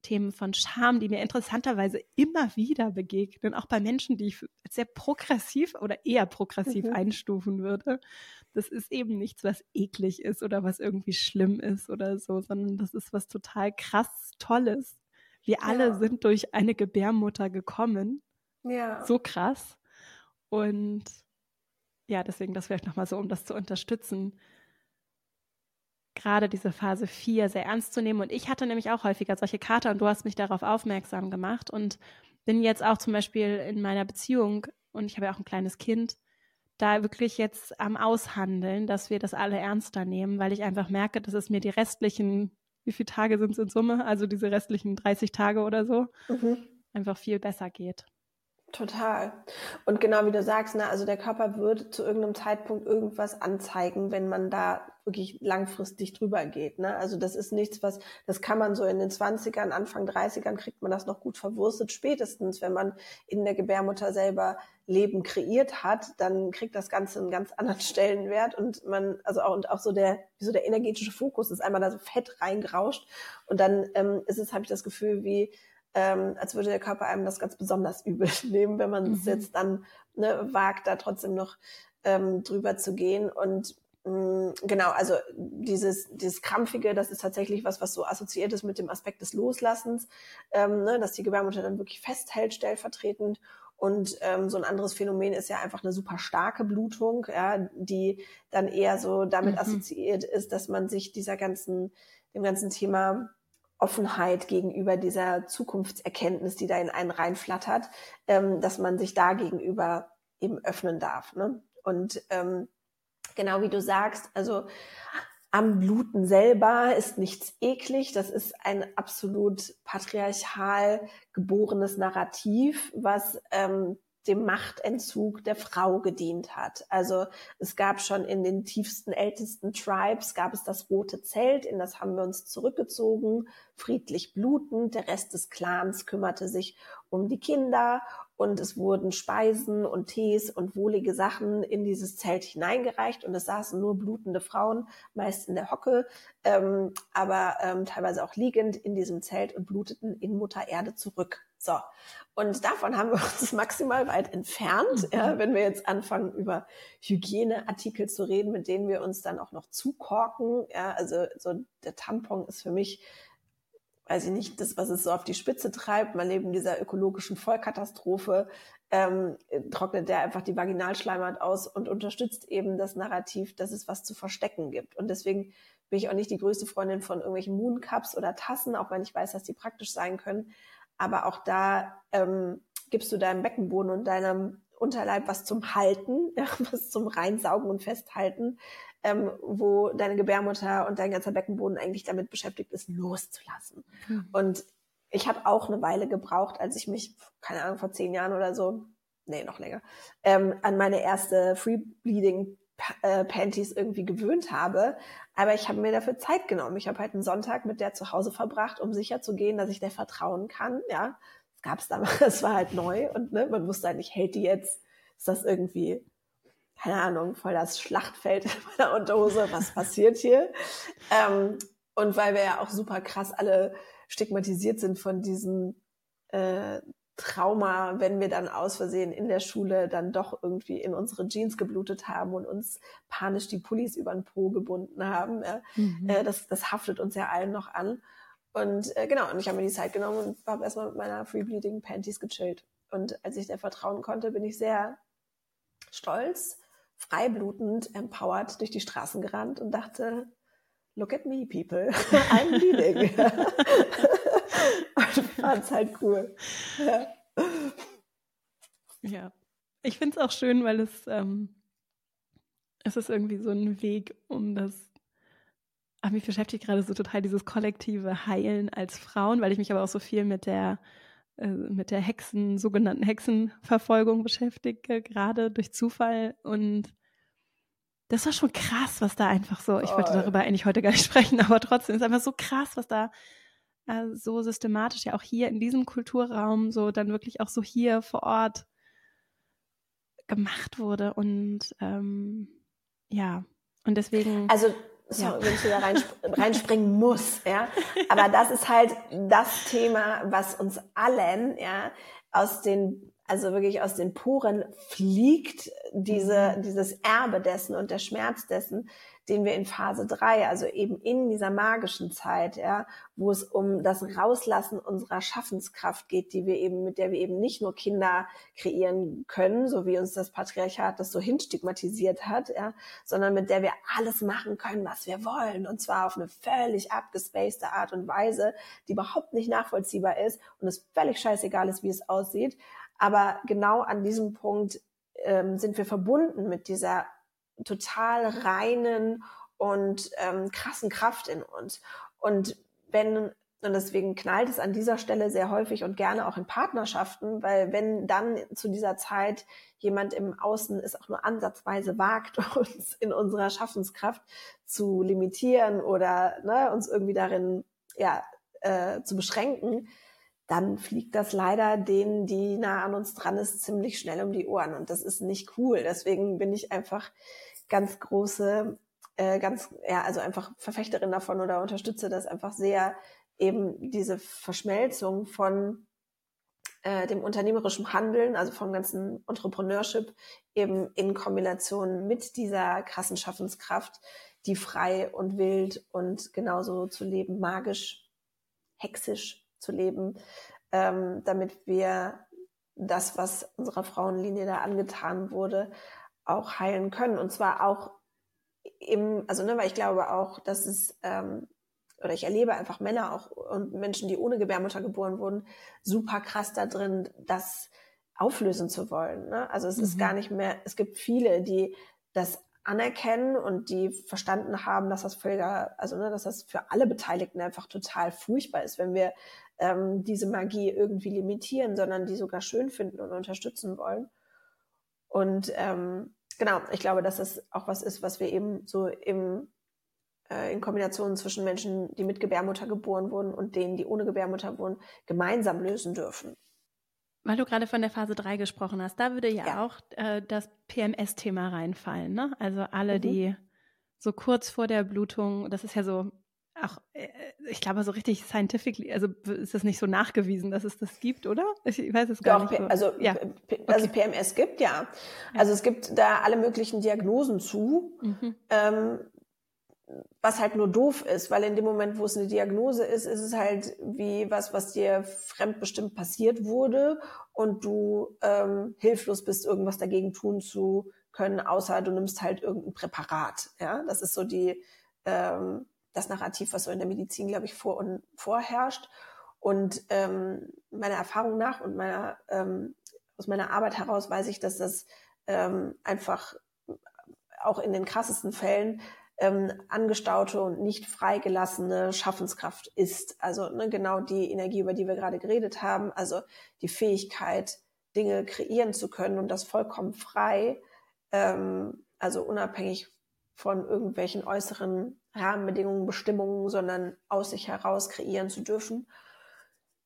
Themen von Scham, die mir interessanterweise immer wieder begegnen, auch bei Menschen, die ich sehr progressiv oder eher progressiv mhm. einstufen würde. Das ist eben nichts, was eklig ist oder was irgendwie schlimm ist oder so, sondern das ist was total krass Tolles, wir alle ja. sind durch eine Gebärmutter gekommen. Ja. So krass. Und ja, deswegen das vielleicht nochmal so, um das zu unterstützen, gerade diese Phase 4 sehr ernst zu nehmen. Und ich hatte nämlich auch häufiger solche Kater und du hast mich darauf aufmerksam gemacht und bin jetzt auch zum Beispiel in meiner Beziehung und ich habe ja auch ein kleines Kind, da wirklich jetzt am Aushandeln, dass wir das alle ernster nehmen, weil ich einfach merke, dass es mir die restlichen wie viele Tage sind es in Summe, also diese restlichen 30 Tage oder so, mhm. einfach viel besser geht. Total. Und genau wie du sagst, ne, also der Körper wird zu irgendeinem Zeitpunkt irgendwas anzeigen, wenn man da wirklich langfristig drüber geht. Ne? Also das ist nichts, was, das kann man so in den 20ern, Anfang 30ern kriegt man das noch gut verwurstet. Spätestens, wenn man in der Gebärmutter selber Leben kreiert hat, dann kriegt das Ganze einen ganz anderen *laughs* Stellenwert und man, also auch, und auch so der, so der energetische Fokus ist einmal da so fett reingerauscht und dann ähm, ist es, habe ich das Gefühl, wie ähm, als würde der Körper einem das ganz besonders übel *laughs* nehmen, wenn man es mhm. jetzt dann ne, wagt, da trotzdem noch ähm, drüber zu gehen. Und mh, mm, genau, also dieses, dieses Krampfige, das ist tatsächlich was, was so assoziiert ist mit dem Aspekt des Loslassens, ähm, ne, dass die Gebärmutter dann wirklich festhält, stellvertretend. Und ähm, so ein anderes Phänomen ist ja einfach eine super starke Blutung, ja, die dann eher so damit mhm. assoziiert ist, dass man sich dieser ganzen, dem ganzen Thema Offenheit gegenüber dieser Zukunftserkenntnis, die da in einen reinflattert, ähm, dass man sich da gegenüber eben öffnen darf. Ne? Und ähm, genau wie du sagst, also am Bluten selber ist nichts eklig. Das ist ein absolut patriarchal geborenes Narrativ, was ähm, dem Machtentzug der Frau gedient hat. Also es gab schon in den tiefsten, ältesten Tribes, gab es das rote Zelt, in das haben wir uns zurückgezogen, friedlich blutend. Der Rest des Clans kümmerte sich um die Kinder und es wurden Speisen und Tees und wohlige Sachen in dieses Zelt hineingereicht und es saßen nur blutende Frauen, meist in der Hocke, ähm, aber ähm, teilweise auch liegend in diesem Zelt und bluteten in Mutter Erde zurück. So. Und davon haben wir uns *laughs* maximal weit entfernt, mhm. ja, wenn wir jetzt anfangen, über Hygieneartikel zu reden, mit denen wir uns dann auch noch zukorken. Ja, also so der Tampon ist für mich, weiß ich nicht, das, was es so auf die Spitze treibt. Man neben dieser ökologischen Vollkatastrophe ähm, trocknet der einfach die Vaginalschleimhaut aus und unterstützt eben das Narrativ, dass es was zu verstecken gibt. Und deswegen bin ich auch nicht die größte Freundin von irgendwelchen Mooncups oder Tassen, auch wenn ich weiß, dass die praktisch sein können. Aber auch da ähm, gibst du deinem Beckenboden und deinem Unterleib was zum Halten, *laughs* was zum Reinsaugen und Festhalten, ähm, wo deine Gebärmutter und dein ganzer Beckenboden eigentlich damit beschäftigt ist, loszulassen. Mhm. Und ich habe auch eine Weile gebraucht, als ich mich, keine Ahnung, vor zehn Jahren oder so, nee, noch länger, ähm, an meine erste Free Bleeding äh, Panties irgendwie gewöhnt habe. Aber ich habe mir dafür Zeit genommen. Ich habe halt einen Sonntag mit der zu Hause verbracht, um sicher zu gehen, dass ich der vertrauen kann. Ja, das gab es damals, *laughs* es war halt neu und ne, man wusste halt nicht, hält die jetzt? Ist das irgendwie, keine Ahnung, voll das Schlachtfeld *laughs* in meiner Unterhose? Was passiert hier? Ähm, und weil wir ja auch super krass alle stigmatisiert sind von diesem äh, Trauma, wenn wir dann aus Versehen in der Schule dann doch irgendwie in unsere Jeans geblutet haben und uns panisch die Pullis über den Po gebunden haben. Ja. Mhm. Äh, das, das haftet uns ja allen noch an. Und äh, genau, und ich habe mir die Zeit genommen und habe erstmal mit meiner Free Bleeding Panties gechillt. Und als ich der vertrauen konnte, bin ich sehr stolz, freiblutend, empowered durch die Straßen gerannt und dachte, look at me, people, *laughs* I'm bleeding. und fand's halt cool. Ja. ja. Ich finde es auch schön, weil es, ähm, es ist irgendwie so ein Weg, um das aber mich beschäftigt gerade so total dieses kollektive Heilen als Frauen, weil ich mich aber auch so viel mit der mit der Hexen, sogenannten Hexenverfolgung beschäftige, gerade durch Zufall. Und das war schon krass, was da einfach so, ich wollte darüber eigentlich heute gar nicht *laughs* sprechen, aber trotzdem ist einfach so krass, was da äh, so systematisch ja auch hier in diesem Kulturraum so dann wirklich auch so hier vor Ort gemacht wurde. Und ähm, ja. Und deswegen also sorry, ja. wenn ich rein, reinspringen muss, ja. Aber das ist halt das Thema, was uns allen, ja, aus den, also wirklich aus den Poren fliegt, diese, mhm. dieses Erbe dessen und der Schmerz dessen, den wir in Phase drei, also eben in dieser magischen Zeit, ja, wo es um das Rauslassen unserer Schaffenskraft geht, die wir eben, mit der wir eben nicht nur Kinder kreieren können, so wie uns das Patriarchat das so hinstigmatisiert hat, ja, sondern mit der wir alles machen können, was wir wollen, und zwar auf eine völlig abgespacede Art und Weise, die überhaupt nicht nachvollziehbar ist und es völlig scheißegal ist, wie es aussieht. Aber genau an diesem Punkt ähm, sind wir verbunden mit dieser total reinen und ähm, krassen Kraft in uns. Und wenn, und deswegen knallt es an dieser Stelle sehr häufig und gerne auch in Partnerschaften, weil wenn dann zu dieser Zeit jemand im Außen es auch nur ansatzweise wagt, *laughs* uns in unserer Schaffenskraft zu limitieren oder ne, uns irgendwie darin ja, äh, zu beschränken, dann fliegt das leider denen, die nah an uns dran ist, ziemlich schnell um die Ohren. Und das ist nicht cool. Deswegen bin ich einfach ganz große, äh, ganz, ja, also einfach Verfechterin davon oder unterstütze das einfach sehr, eben diese Verschmelzung von äh, dem unternehmerischen Handeln, also vom ganzen Entrepreneurship, eben in Kombination mit dieser krassen Schaffenskraft, die frei und wild und genauso zu leben, magisch, hexisch zu leben, ähm, damit wir das, was unserer Frauenlinie da angetan wurde, auch heilen können. Und zwar auch im, also ne, weil ich glaube auch, dass es ähm, oder ich erlebe einfach Männer auch und Menschen, die ohne Gebärmutter geboren wurden, super krass da drin, das auflösen zu wollen. Ne? Also es mhm. ist gar nicht mehr, es gibt viele, die das anerkennen und die verstanden haben, dass das völliger, also ne, dass das für alle Beteiligten einfach total furchtbar ist, wenn wir ähm, diese Magie irgendwie limitieren, sondern die sogar schön finden und unterstützen wollen. Und ähm, genau, ich glaube, dass das auch was ist, was wir eben so im äh, in Kombination zwischen Menschen, die mit Gebärmutter geboren wurden und denen, die ohne Gebärmutter wurden, gemeinsam lösen dürfen. Weil du gerade von der Phase 3 gesprochen hast, da würde ja, ja. auch äh, das PMS-Thema reinfallen. Ne? Also alle, mhm. die so kurz vor der Blutung, das ist ja so, auch, äh, ich glaube, so richtig scientific, also ist das nicht so nachgewiesen, dass es das gibt, oder? Ich weiß es gar Doch, nicht. Also, ja. dass okay. es PMS gibt, ja. Also es gibt da alle möglichen Diagnosen zu. Mhm. Ähm, was halt nur doof ist, weil in dem Moment, wo es eine Diagnose ist, ist es halt wie was, was dir fremdbestimmt passiert wurde und du ähm, hilflos bist, irgendwas dagegen tun zu können, außer du nimmst halt irgendein Präparat. Ja, das ist so die ähm, das Narrativ, was so in der Medizin, glaube ich, vor und vorherrscht. Und ähm, meiner Erfahrung nach und meiner ähm, aus meiner Arbeit heraus weiß ich, dass das ähm, einfach auch in den krassesten Fällen ähm, angestaute und nicht freigelassene Schaffenskraft ist. Also ne, genau die Energie, über die wir gerade geredet haben, also die Fähigkeit, Dinge kreieren zu können und das vollkommen frei, ähm, also unabhängig von irgendwelchen äußeren Rahmenbedingungen, Bestimmungen, sondern aus sich heraus kreieren zu dürfen.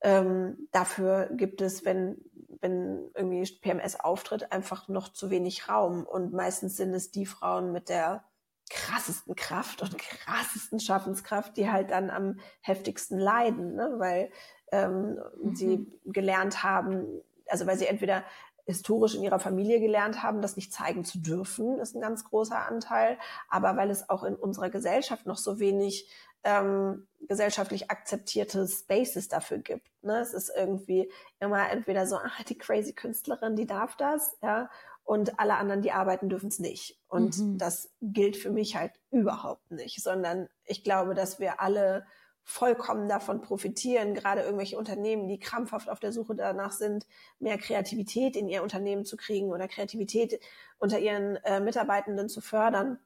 Ähm, dafür gibt es, wenn, wenn irgendwie PMS auftritt, einfach noch zu wenig Raum. Und meistens sind es die Frauen mit der krassesten Kraft und krassesten Schaffenskraft, die halt dann am heftigsten leiden, ne? weil ähm, mhm. sie gelernt haben, also weil sie entweder historisch in ihrer Familie gelernt haben, das nicht zeigen zu dürfen, ist ein ganz großer Anteil, aber weil es auch in unserer Gesellschaft noch so wenig ähm, gesellschaftlich akzeptierte Spaces dafür gibt. Ne? Es ist irgendwie immer entweder so, ah, die crazy Künstlerin, die darf das, ja, und alle anderen, die arbeiten, dürfen es nicht. Und mhm. das gilt für mich halt überhaupt nicht, sondern ich glaube, dass wir alle vollkommen davon profitieren, gerade irgendwelche Unternehmen, die krampfhaft auf der Suche danach sind, mehr Kreativität in ihr Unternehmen zu kriegen oder Kreativität unter ihren äh, Mitarbeitenden zu fördern.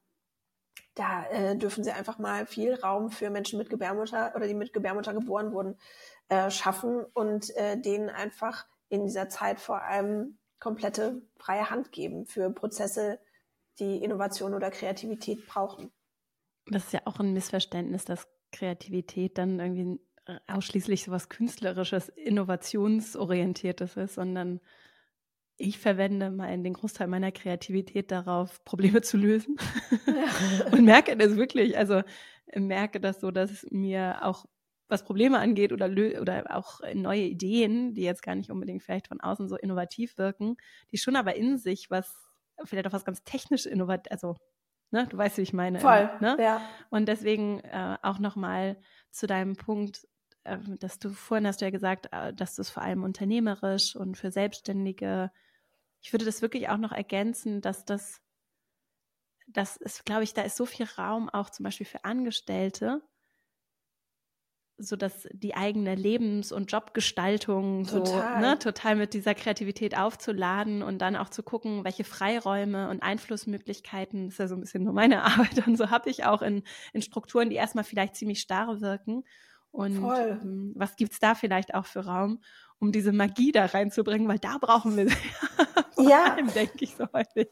Da äh, dürfen sie einfach mal viel Raum für Menschen mit Gebärmutter oder die mit Gebärmutter geboren wurden, äh, schaffen und äh, denen einfach in dieser Zeit vor allem komplette freie Hand geben für Prozesse, die Innovation oder Kreativität brauchen. Das ist ja auch ein Missverständnis, dass Kreativität dann irgendwie ausschließlich so was Künstlerisches, Innovationsorientiertes ist, sondern ich verwende mal den Großteil meiner Kreativität darauf, Probleme zu lösen. Ja. *laughs* und merke das wirklich. Also merke das so, dass mir auch was Probleme angeht oder, oder auch neue Ideen, die jetzt gar nicht unbedingt vielleicht von außen so innovativ wirken, die schon aber in sich was, vielleicht auch was ganz technisch innovativ, also, ne, du weißt, wie ich meine. Voll, ne? ja. Und deswegen äh, auch nochmal zu deinem Punkt, äh, dass du vorhin hast du ja gesagt, äh, dass du es vor allem unternehmerisch und für Selbstständige, ich würde das wirklich auch noch ergänzen, dass das, das ist, glaube ich, da ist so viel Raum auch zum Beispiel für Angestellte, so dass die eigene Lebens- und Jobgestaltung total. so ne, total mit dieser Kreativität aufzuladen und dann auch zu gucken, welche Freiräume und Einflussmöglichkeiten, das ist ja so ein bisschen nur meine *laughs* Arbeit und so habe ich auch in, in Strukturen, die erstmal vielleicht ziemlich starr wirken. Und. Ähm, was gibt's da vielleicht auch für Raum, um diese Magie da reinzubringen, weil da brauchen wir sie *laughs* ja, allem, denke ich so häufig.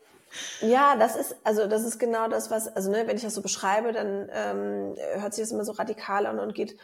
Ja, das ist, also das ist genau das, was, also ne, wenn ich das so beschreibe, dann ähm, hört sich das immer so radikal an und geht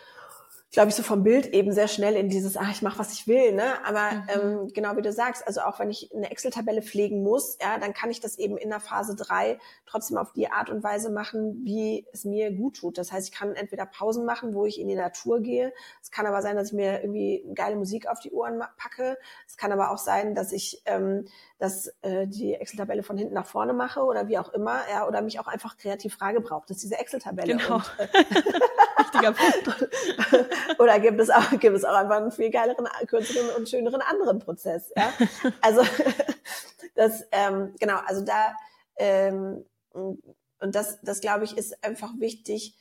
glaube ich, so vom Bild eben sehr schnell in dieses, ah, ich mache, was ich will, ne? Aber mhm. ähm, genau wie du sagst, also auch wenn ich eine Excel-Tabelle pflegen muss, ja, dann kann ich das eben in der Phase drei trotzdem auf die Art und Weise machen, wie es mir gut tut. Das heißt, ich kann entweder Pausen machen, wo ich in die Natur gehe. Es kann aber sein, dass ich mir irgendwie geile Musik auf die Ohren packe. Es kann aber auch sein, dass ich ähm, dass äh, die Excel-Tabelle von hinten nach vorne mache oder wie auch immer, ja, oder mich auch einfach kreativ Frage braucht. Das ist diese Excel-Tabelle. Genau. Und, äh, *laughs* Wichtiger Punkt. *laughs* oder gibt es auch gibt es auch einfach einen viel geileren, kürzeren und schöneren anderen Prozess. Ja? *laughs* Also *laughs* das ähm, genau, also da ähm, und das das glaube ich ist einfach wichtig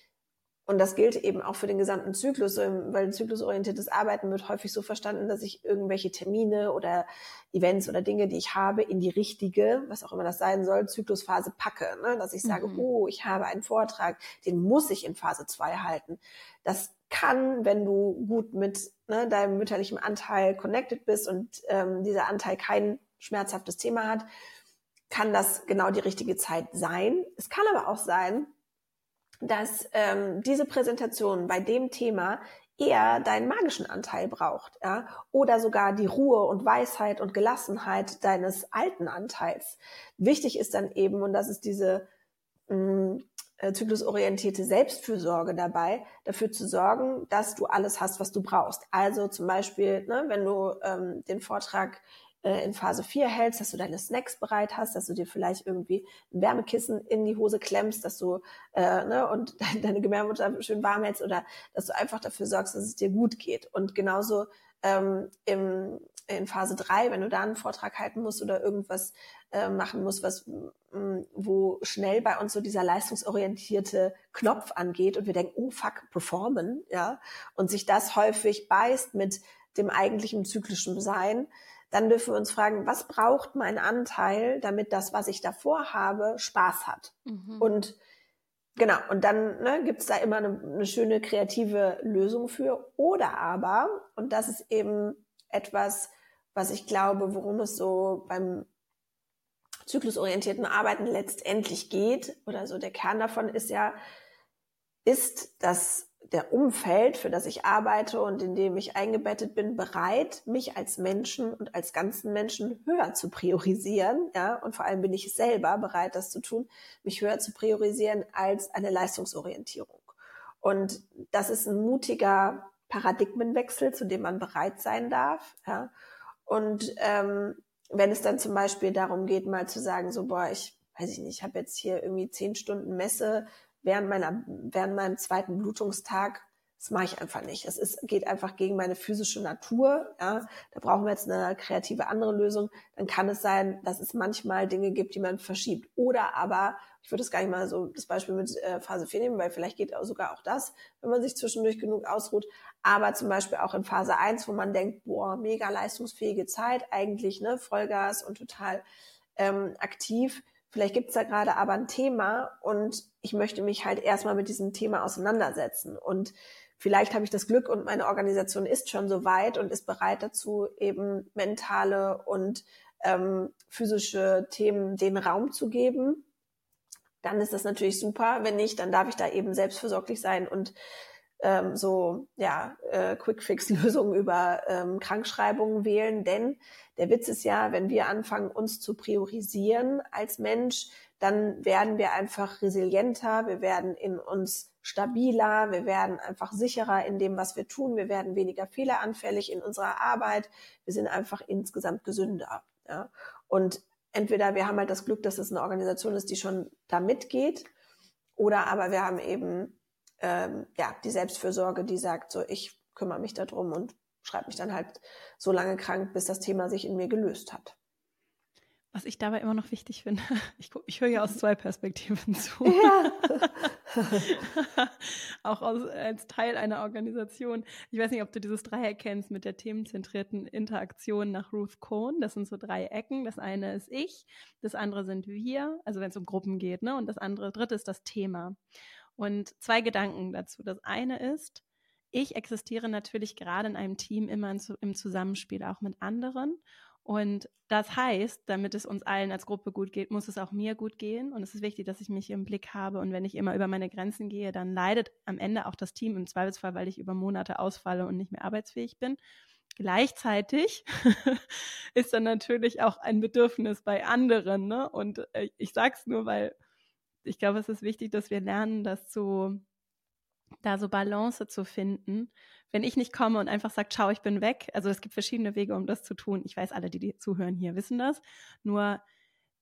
und das gilt eben auch für den gesamten Zyklus, weil zyklusorientiertes Arbeiten wird häufig so verstanden, dass ich irgendwelche Termine oder Events oder Dinge, die ich habe, in die richtige, was auch immer das sein soll, Zyklusphase packe. Ne? Dass ich sage, mhm. oh, ich habe einen Vortrag, den muss ich in Phase 2 halten. Das kann, wenn du gut mit ne, deinem mütterlichen Anteil connected bist und ähm, dieser Anteil kein schmerzhaftes Thema hat, kann das genau die richtige Zeit sein. Es kann aber auch sein, dass ähm, diese Präsentation bei dem Thema eher deinen magischen Anteil braucht, ja, oder sogar die Ruhe und Weisheit und Gelassenheit deines alten Anteils. Wichtig ist dann eben, und das ist diese mh, mm, äh, zyklusorientierte Selbstfürsorge dabei, dafür zu sorgen, dass du alles hast, was du brauchst. Also zum Beispiel, ne, wenn du ähm, den Vortrag äh, in Phase 4 hältst, dass du deine Snacks bereit hast, dass du dir vielleicht irgendwie ein Wärmekissen in die Hose klemmst, dass du äh, ne, und *laughs* deine Gebärmutter schön warm hältst oder dass du einfach dafür sorgst, dass es dir gut geht. Und genauso ähm, im, in Phase 3, wenn du da einen Vortrag halten musst oder irgendwas äh, machen musst, was mh, wo schnell bei uns so dieser leistungsorientierte Knopf angeht und wir denken, oh fuck, performen, ja, und sich das häufig beißt mit dem eigentlichen zyklischen Sein, dann dürfen wir uns fragen, was braucht mein Anteil, damit das, was ich davor habe, Spaß hat. Mhm. Und genau, und dann ne, gibt es da immer eine, eine schöne kreative Lösung für. Oder aber, und das ist eben etwas, was ich glaube, worum es so beim zyklusorientierten Arbeiten letztendlich geht, oder so der Kern davon ist ja, ist das der Umfeld, für das ich arbeite und in dem ich eingebettet bin, bereit, mich als Menschen und als ganzen Menschen höher zu priorisieren. Ja, und vor allem bin ich selber bereit, das zu tun, mich höher zu priorisieren als eine Leistungsorientierung. Und das ist ein mutiger Paradigmenwechsel, zu dem man bereit sein darf. Ja. Und ähm, wenn es dann zum Beispiel darum geht, mal zu sagen, so, boah, ich weiß ich nicht, ich habe jetzt hier irgendwie zehn Stunden Messe während meiner, während meinem zweiten Blutungstag, das mache ich einfach nicht. Es ist, geht einfach gegen meine physische Natur. Ja. Da brauchen wir jetzt eine kreative andere Lösung. Dann kann es sein, dass es manchmal Dinge gibt, die man verschiebt. Oder aber, ich würde es gar nicht mal so das Beispiel mit äh, Phase 4 nehmen, weil vielleicht geht auch sogar auch das, wenn man sich zwischendurch genug ausruht. Aber zum Beispiel auch in Phase 1, wo man denkt, boah, mega leistungsfähige Zeit, eigentlich, ne, Vollgas und total ähm, aktiv Vielleicht gibt es da gerade aber ein Thema und ich möchte mich halt erstmal mit diesem Thema auseinandersetzen. Und vielleicht habe ich das Glück und meine Organisation ist schon so weit und ist bereit dazu, eben mentale und ähm, physische Themen den Raum zu geben. Dann ist das natürlich super. Wenn nicht, dann darf ich da eben selbstversorglich sein und ähm, so ja äh, Quick-Fix-Lösungen über ähm, Krankschreibungen wählen. Denn der Witz ist ja, wenn wir anfangen, uns zu priorisieren als Mensch, dann werden wir einfach resilienter, wir werden in uns stabiler, wir werden einfach sicherer in dem, was wir tun, wir werden weniger fehleranfällig in unserer Arbeit, wir sind einfach insgesamt gesünder. Ja? Und entweder wir haben halt das Glück, dass es eine Organisation ist, die schon da mitgeht, oder aber wir haben eben ähm, ja, die Selbstfürsorge, die sagt, so ich kümmere mich darum und schreibe mich dann halt so lange krank, bis das Thema sich in mir gelöst hat. Was ich dabei immer noch wichtig finde, *laughs* ich, ich höre ja aus zwei Perspektiven zu. *laughs* Ja. *laughs* Auch aus, als Teil einer Organisation. Ich weiß nicht, ob du dieses Dreieck kennst mit der themenzentrierten Interaktion nach Ruth Cohn. Das sind so drei Ecken. Das eine ist ich, das andere sind wir, also wenn es um Gruppen geht, ne? Und das andere, dritte ist das Thema. Und zwei Gedanken dazu. Das eine ist, ich existiere natürlich gerade in einem Team immer im Zusammenspiel auch mit anderen. Und das heißt, damit es uns allen als Gruppe gut geht, muss es auch mir gut gehen. Und es ist wichtig, dass ich mich im Blick habe. Und wenn ich immer über meine Grenzen gehe, dann leidet am Ende auch das Team im Zweifelsfall, weil ich über Monate ausfalle und nicht mehr arbeitsfähig bin. Gleichzeitig *laughs* ist dann natürlich auch ein Bedürfnis bei anderen. Ne? Und äh, ich sage es nur, weil ich glaube, es ist wichtig, dass wir lernen, das zu, da so Balance zu finden wenn ich nicht komme und einfach sage, ciao, ich bin weg, also es gibt verschiedene Wege, um das zu tun. Ich weiß, alle, die, die zuhören hier, wissen das. Nur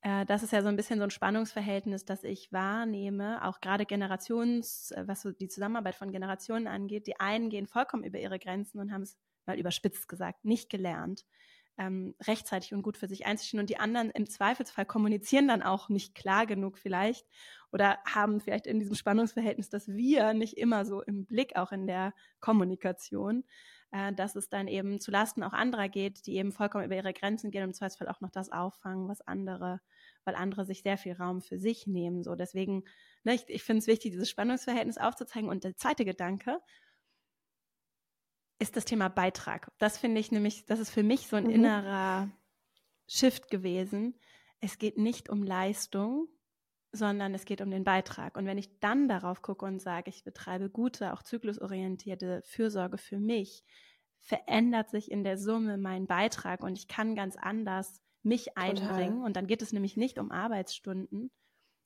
äh, das ist ja so ein bisschen so ein Spannungsverhältnis, das ich wahrnehme, auch gerade Generations, äh, was so die Zusammenarbeit von Generationen angeht. Die einen gehen vollkommen über ihre Grenzen und haben es mal überspitzt gesagt, nicht gelernt ähm, rechtzeitig und gut für sich einzustehen. Und die anderen im Zweifelsfall kommunizieren dann auch nicht klar genug vielleicht oder haben vielleicht in diesem Spannungsverhältnis, dass wir nicht immer so im Blick, auch in der Kommunikation, äh, dass es dann eben zu Lasten auch anderer geht, die eben vollkommen über ihre Grenzen gehen und im Zweifelsfall auch noch das auffangen, was andere, weil andere sich sehr viel Raum für sich nehmen. So deswegen, ne, ich, ich finde es wichtig, dieses Spannungsverhältnis aufzuzeigen. Und der zweite Gedanke, ist das Thema Beitrag. Das finde ich nämlich, das ist für mich so ein mhm. innerer Shift gewesen. Es geht nicht um Leistung, sondern es geht um den Beitrag. Und wenn ich dann darauf gucke und sage, ich betreibe gute, auch zyklusorientierte Fürsorge für mich, verändert sich in der Summe mein Beitrag und ich kann ganz anders mich einbringen. Total. Und dann geht es nämlich nicht um Arbeitsstunden,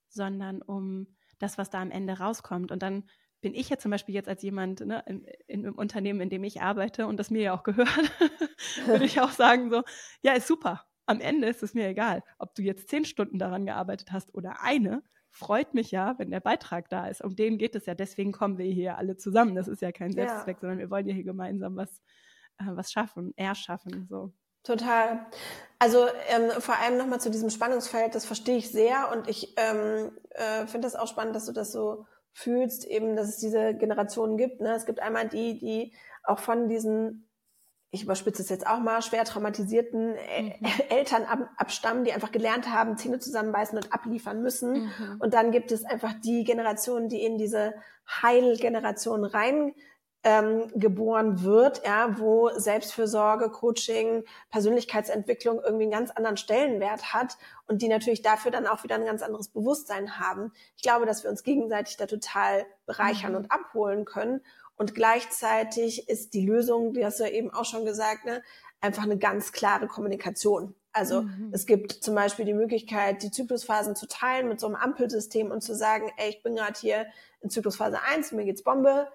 sondern um das, was da am Ende rauskommt. Und dann bin ich ja zum Beispiel jetzt als jemand ne, in, in, im Unternehmen, in dem ich arbeite und das mir ja auch gehört, *laughs* würde ich auch sagen so, ja, ist super. Am Ende ist es mir egal, ob du jetzt zehn Stunden daran gearbeitet hast oder eine. Freut mich ja, wenn der Beitrag da ist. Um den geht es ja. Deswegen kommen wir hier alle zusammen. Das ist ja kein Selbstzweck, ja. sondern wir wollen ja hier gemeinsam was, äh, was schaffen, erschaffen. So. Total. Also ähm, vor allem nochmal zu diesem Spannungsfeld, das verstehe ich sehr und ich ähm, äh, finde das auch spannend, dass du das so fühlst, eben, dass es diese Generationen gibt. Ne? Es gibt einmal die, die auch von diesen, ich überspitze es jetzt auch mal, schwer traumatisierten mhm. *laughs* Eltern ab, abstammen, die einfach gelernt haben, Zähne zusammenbeißen und abliefern müssen. Mhm. Und dann gibt es einfach die Generationen, die in diese Heilgeneration rein ähm, geboren wird, ja, wo Selbstfürsorge, Coaching, Persönlichkeitsentwicklung irgendwie einen ganz anderen Stellenwert hat und die natürlich dafür dann auch wieder ein ganz anderes Bewusstsein haben. Ich glaube, dass wir uns gegenseitig da total bereichern mhm. und abholen können. Und gleichzeitig ist die Lösung, die hast du ja eben auch schon gesagt, ne, einfach eine ganz klare Kommunikation. Also mhm. es gibt zum Beispiel die Möglichkeit, die Zyklusphasen zu teilen mit so einem Ampelsystem und zu sagen, ey, ich bin gerade hier in Zyklusphase 1, mir geht's Bombe,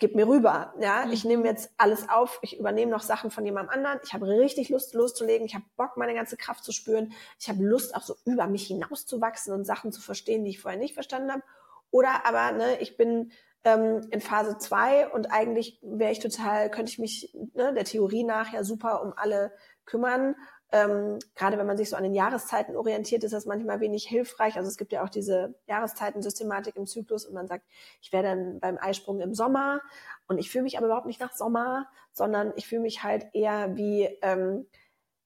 gib mir rüber. Ja, mhm. ich nehme jetzt alles auf, ich übernehme noch Sachen von jemandem anderen. Ich habe richtig Lust loszulegen, ich habe Bock, meine ganze Kraft zu spüren. Ich habe Lust, auch so über mich hinauszuwachsen und Sachen zu verstehen, die ich vorher nicht verstanden habe. Oder aber, ne, ich bin ähm, in Phase zwei und eigentlich wäre ich total, könnte ich mich ne, der Theorie nach ja super um alle kümmern ähm, gerade wenn man sich so an den Jahreszeiten orientiert, ist das manchmal wenig hilfreich. Also es gibt ja auch diese Jahreszeitensystematik im Zyklus und man sagt, ich wäre dann beim Eisprung im Sommer und ich fühle mich aber überhaupt nicht nach Sommer, sondern ich fühle mich halt eher wie ähm,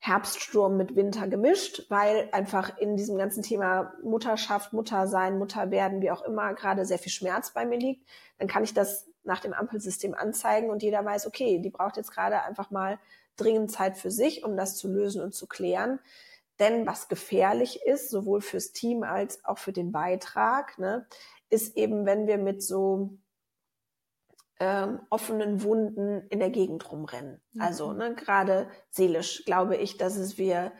Herbststurm mit Winter gemischt, weil einfach in diesem ganzen Thema Mutterschaft, Muttersein, Mutterwerden, wie auch immer, gerade sehr viel Schmerz bei mir liegt. Dann kann ich das nach dem Ampelsystem anzeigen und jeder weiß, okay, die braucht jetzt gerade einfach mal dringend Zeit für sich, um das zu lösen und zu klären. Denn was gefährlich ist, sowohl fürs Team als auch für den Beitrag, ne, ist eben, wenn wir mit so ähm, offenen Wunden in der Gegend rumrennen. Mhm. Also ne, gerade seelisch glaube ich, dass es wir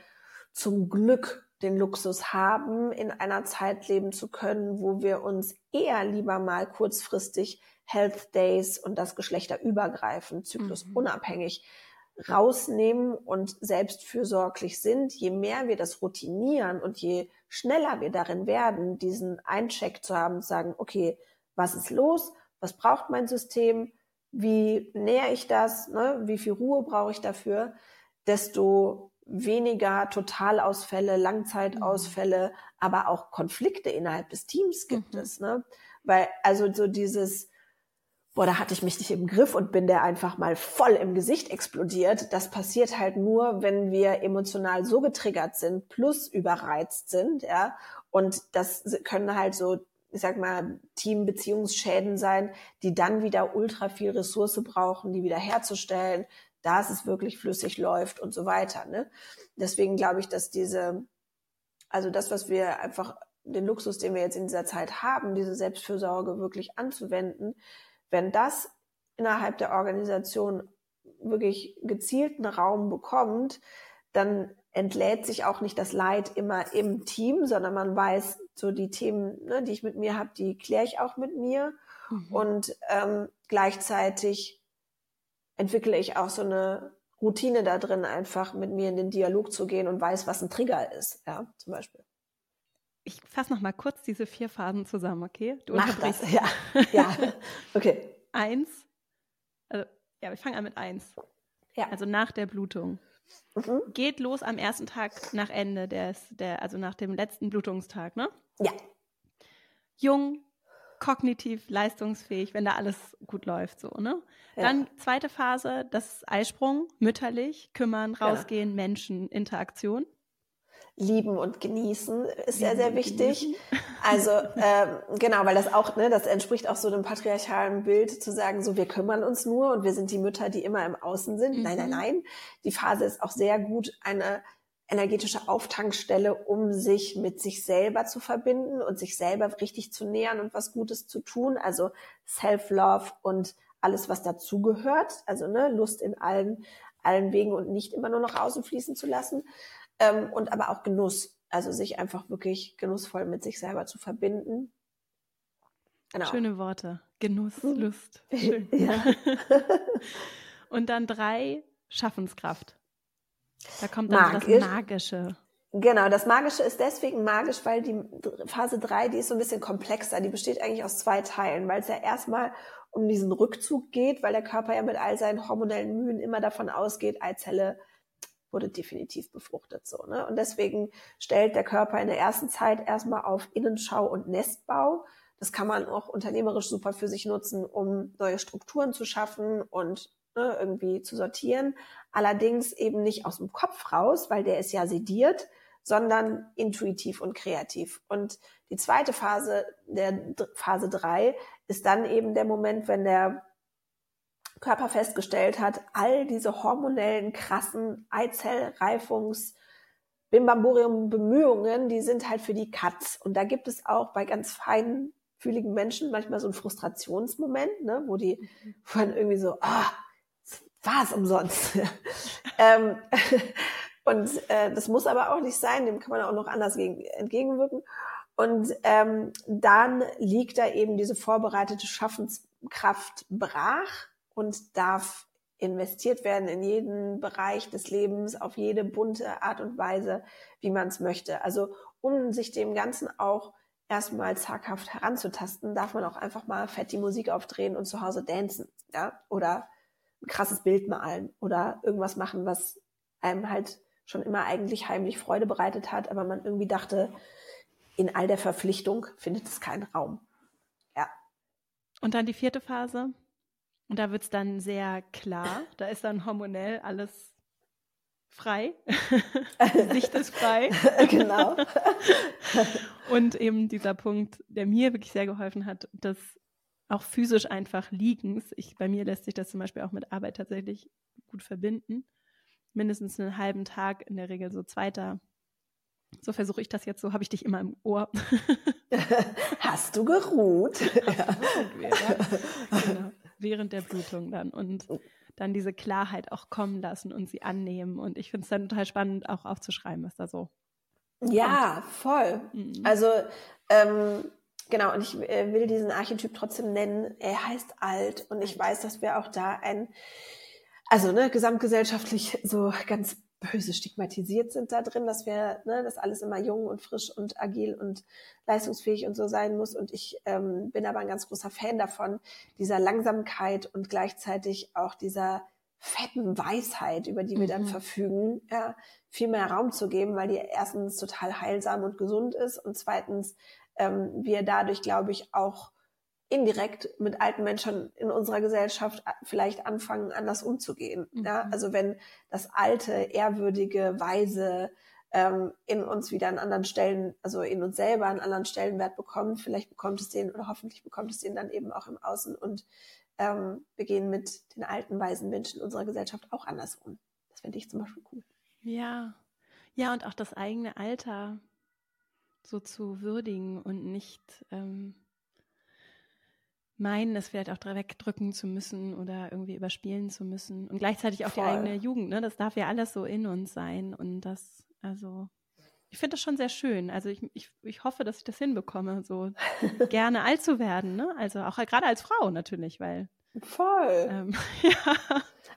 zum Glück den Luxus haben, in einer Zeit leben zu können, wo wir uns eher lieber mal kurzfristig Health Days und das geschlechterübergreifend, zyklusunabhängig mhm rausnehmen und selbstfürsorglich sind, je mehr wir das routinieren und je schneller wir darin werden, diesen Eincheck zu haben, zu sagen, okay, was ist los? Was braucht mein System? Wie nähere ich das? Ne? Wie viel Ruhe brauche ich dafür? Desto weniger Totalausfälle, Langzeitausfälle, mhm. aber auch Konflikte innerhalb des Teams gibt mhm. es. Ne? Weil also so dieses boah, da hatte ich mich nicht im Griff und bin der einfach mal voll im Gesicht explodiert. Das passiert halt nur, wenn wir emotional so getriggert sind, plus überreizt sind, ja. Und das können halt so, ich sag mal, Teambeziehungsschäden sein, die dann wieder ultra viel Ressource brauchen, die wieder herzustellen. dass es wirklich flüssig läuft und so weiter. Ne? Deswegen glaube ich, dass diese, also das, was wir einfach, den Luxus, den wir jetzt in dieser Zeit haben, diese Selbstfürsorge wirklich anzuwenden, wenn das innerhalb der Organisation wirklich gezielten Raum bekommt, dann entlädt sich auch nicht das Leid immer im Team, sondern man weiß, so die Themen, ne, die ich mit mir habe, die kläre ich auch mit mir. Mhm. Und ähm, gleichzeitig entwickle ich auch so eine Routine da drin, einfach mit mir in den Dialog zu gehen und weiß, was ein Trigger ist, ja, zum Beispiel. Ich fasse noch mal kurz diese vier Phasen zusammen, okay? Du Mach das, ja. *laughs* ja. Okay. eins, also, ja, wir fangen an mit eins. Ja. Also nach der Blutung. Mhm. Geht los am ersten Tag nach Ende des, der, also nach dem letzten Blutungstag, ne? Ja. Jung, kognitiv leistungsfähig, wenn da alles gut läuft, so, ne? Ja. Dann zweite Phase, das Eisprung, mütterlich, kümmern, rausgehen, ja. Menschen, Interaktion lieben und genießen ist sehr, sehr wichtig. Also *laughs* ähm, genau, weil das auch, ne, das entspricht auch so dem patriarchalen Bild, zu sagen, so wir kümmern uns nur und wir sind die Mütter, die immer im Außen sind. Mhm. Nein, nein, mhm. nein. Die Phase ist auch sehr gut eine energetische Auftankstelle, um sich mit sich selber zu verbinden und sich selber richtig zu nähern und was Gutes zu tun. Also Self-Love und alles, was dazugehört. Also ne, Lust in allen, allen Wegen und nicht immer nur nach außen fließen zu lassen ähm, und aber auch Genuss. Also sich einfach wirklich genussvoll mit sich selber zu verbinden. Genau. Schöne Worte. Genuss, mhm. Lust. *laughs* Schön. Ja. *laughs* und dann drei, Schaffenskraft. Da kommt dann Magisch. das Magische. Genau, das Magische ist deswegen magisch, weil die Phase 3, die ist so ein bisschen komplexer. Die besteht eigentlich aus zwei Teilen, weil es ja erstmal um diesen Rückzug geht, weil der Körper ja mit all seinen hormonellen Mühen immer davon ausgeht, Eizelle wurde definitiv befruchtet so. Ne? Und deswegen stellt der Körper in der ersten Zeit erstmal auf Innenschau und Nestbau. Das kann man auch unternehmerisch super für sich nutzen, um neue Strukturen zu schaffen und ne, irgendwie zu sortieren. Allerdings eben nicht aus dem Kopf raus, weil der ist ja sediert, sondern intuitiv und kreativ. Und die zweite Phase, der Phase drei, ist dann eben der Moment, wenn der Körper festgestellt hat, all diese hormonellen, krassen Eizellreifungs- Bimbamborium-Bemühungen, die sind halt für die Katz. Und da gibt es auch bei ganz feinfühligen Menschen manchmal so einen Frustrationsmoment, ne, wo die wo dann irgendwie so, ah, war es umsonst. *laughs* ähm, *laughs* und äh, das muss aber auch nicht sein, dem kann man auch noch anders gegen, entgegenwirken. Und ähm, dann liegt da eben diese vorbereitete Schaffenskraft brach und darf investiert werden in jeden Bereich des Lebens, auf jede bunte Art und Weise, wie man es möchte. Also um sich dem Ganzen auch erstmal zaghaft heranzutasten, darf man auch einfach mal fett die Musik aufdrehen und zu Hause dancen, ja, oder ein krasses Bild malen oder irgendwas machen, was einem halt schon immer eigentlich heimlich Freude bereitet hat, aber man irgendwie dachte, in all der Verpflichtung findet es keinen Raum. Ja. Und dann die vierte Phase, und da wird es dann sehr klar. Da ist dann hormonell alles frei. Sicht ist frei. *laughs* genau. und eben dieser Punkt, der mir wirklich sehr geholfen hat, dass auch physisch einfach Liegens, ich, bei mir lässt sich das zum Beispiel auch mit Arbeit tatsächlich gut verbinden. Mindestens einen halben Tag, in der Regel so zweiter. So versuche ich das jetzt, so habe ich dich immer im Ohr. *laughs* Hast du geruht? ja. *laughs* Genau während der Blutung dann und dann diese Klarheit auch kommen lassen und sie annehmen. Und ich finde es dann total spannend, auch aufzuschreiben, was da so. Ja, kommt. voll. Mhm. Also, ähm, genau, und ich äh, will diesen Archetyp trotzdem nennen. Er heißt alt und ich weiß, dass wir auch da ein, also ne, gesamtgesellschaftlich so ganz böse stigmatisiert sind da drin, dass wir, ne, dass alles immer jung und frisch und agil und leistungsfähig und so sein muss. Und ich ähm, bin aber ein ganz großer Fan davon, dieser Langsamkeit und gleichzeitig auch dieser fetten Weisheit, über die wir mhm. dann verfügen, ja, viel mehr Raum zu geben, weil die erstens total heilsam und gesund ist und zweitens ähm, wir dadurch, glaube ich, auch indirekt mit alten Menschen in unserer Gesellschaft vielleicht anfangen, anders umzugehen. Mhm. Ja? Also wenn das alte, ehrwürdige, weise ähm, in uns wieder an anderen Stellen, also in uns selber einen anderen Stellenwert bekommt, vielleicht bekommt es den oder hoffentlich bekommt es den dann eben auch im Außen und ähm, wir gehen mit den alten, weisen Menschen unserer Gesellschaft auch anders um. Das finde ich zum Beispiel cool. Ja, ja, und auch das eigene Alter so zu würdigen und nicht ähm, meinen, es vielleicht auch wegdrücken zu müssen oder irgendwie überspielen zu müssen. Und gleichzeitig auch Voll. die eigene Jugend, ne? Das darf ja alles so in uns sein. Und das, also, ich finde das schon sehr schön. Also ich, ich, ich hoffe, dass ich das hinbekomme, so *laughs* gerne alt zu werden, ne? Also auch gerade als Frau natürlich, weil. Voll. Ähm, *laughs* ja.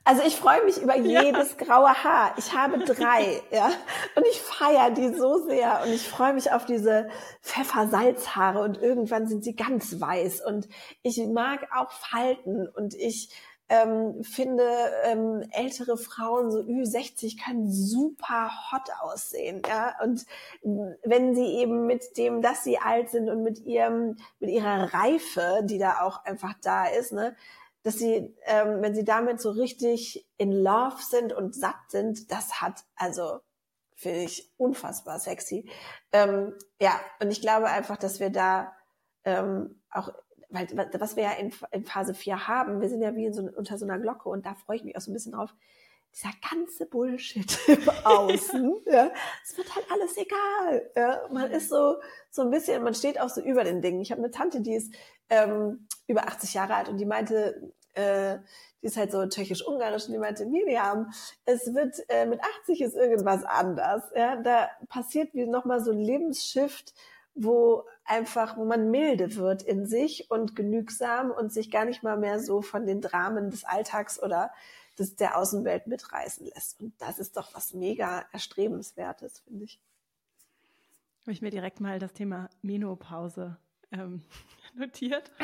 Also ich freue mich über jedes ja. graue Haar. Ich habe drei, *laughs* ja. Und ich feiere die so sehr. Und ich freue mich auf diese Pfeffersalzhaare. Und irgendwann sind sie ganz weiß. Und ich mag auch Falten. Und ich ähm, finde, ähm, ältere Frauen, so Ü60, können super hot aussehen, ja. Und wenn sie eben mit dem, dass sie alt sind und mit ihrem, mit ihrer Reife, die da auch einfach da ist, ne, dass sie, ähm, wenn sie damit so richtig in Love sind und satt sind, das hat also finde ich unfassbar sexy. Ähm, ja, und ich glaube einfach, dass wir da ähm, auch, weil was wir ja in, in Phase 4 haben, wir sind ja wie in so, unter so einer Glocke und da freue ich mich auch so ein bisschen drauf, dieser ganze Bullshit *laughs* im Außen, *laughs* ja, es wird halt alles egal. Ja. Man ist so, so ein bisschen, man steht auch so über den Dingen. Ich habe eine Tante, die ist ähm, über 80 Jahre alt und die meinte, äh, die ist halt so tschechisch-ungarisch und die meinte, Miriam, es wird äh, mit 80 ist irgendwas anders. Ja, da passiert wie nochmal so ein Lebensshift, wo einfach, wo man milde wird in sich und genügsam und sich gar nicht mal mehr so von den Dramen des Alltags oder des, der Außenwelt mitreißen lässt. Und das ist doch was mega erstrebenswertes, finde ich. Habe ich mir direkt mal das Thema Menopause ähm, *laughs* notiert. *laughs*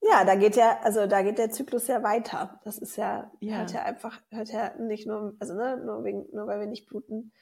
ja, da geht ja, also da geht der Zyklus ja weiter. Das ist ja, ja. hört ja einfach, hört ja nicht nur, also ne, nur wegen, nur weil wir nicht bluten.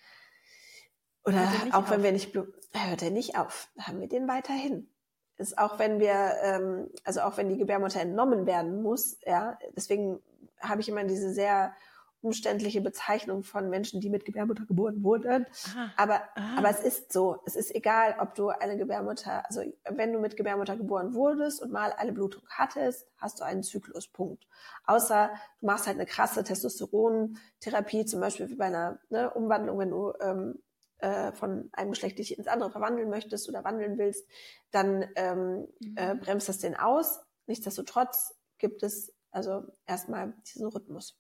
Oder auch auf. wenn wir nicht bluten, hört er nicht auf. Haben wir den weiterhin. Ist auch wenn wir, ähm, also auch wenn die Gebärmutter entnommen werden muss, ja, deswegen habe ich immer diese sehr umständliche Bezeichnung von Menschen, die mit Gebärmutter geboren wurden. Aha. Aber, Aha. aber es ist so. Es ist egal, ob du eine Gebärmutter, also wenn du mit Gebärmutter geboren wurdest und mal eine Blutung hattest, hast du einen Zykluspunkt. Außer du machst halt eine krasse Testosterontherapie, zum Beispiel wie bei einer ne, Umwandlung, wenn du ähm, äh, von einem Geschlecht dich ins andere verwandeln möchtest oder wandeln willst, dann ähm, mhm. äh, bremst das den aus. Nichtsdestotrotz gibt es also erstmal diesen Rhythmus.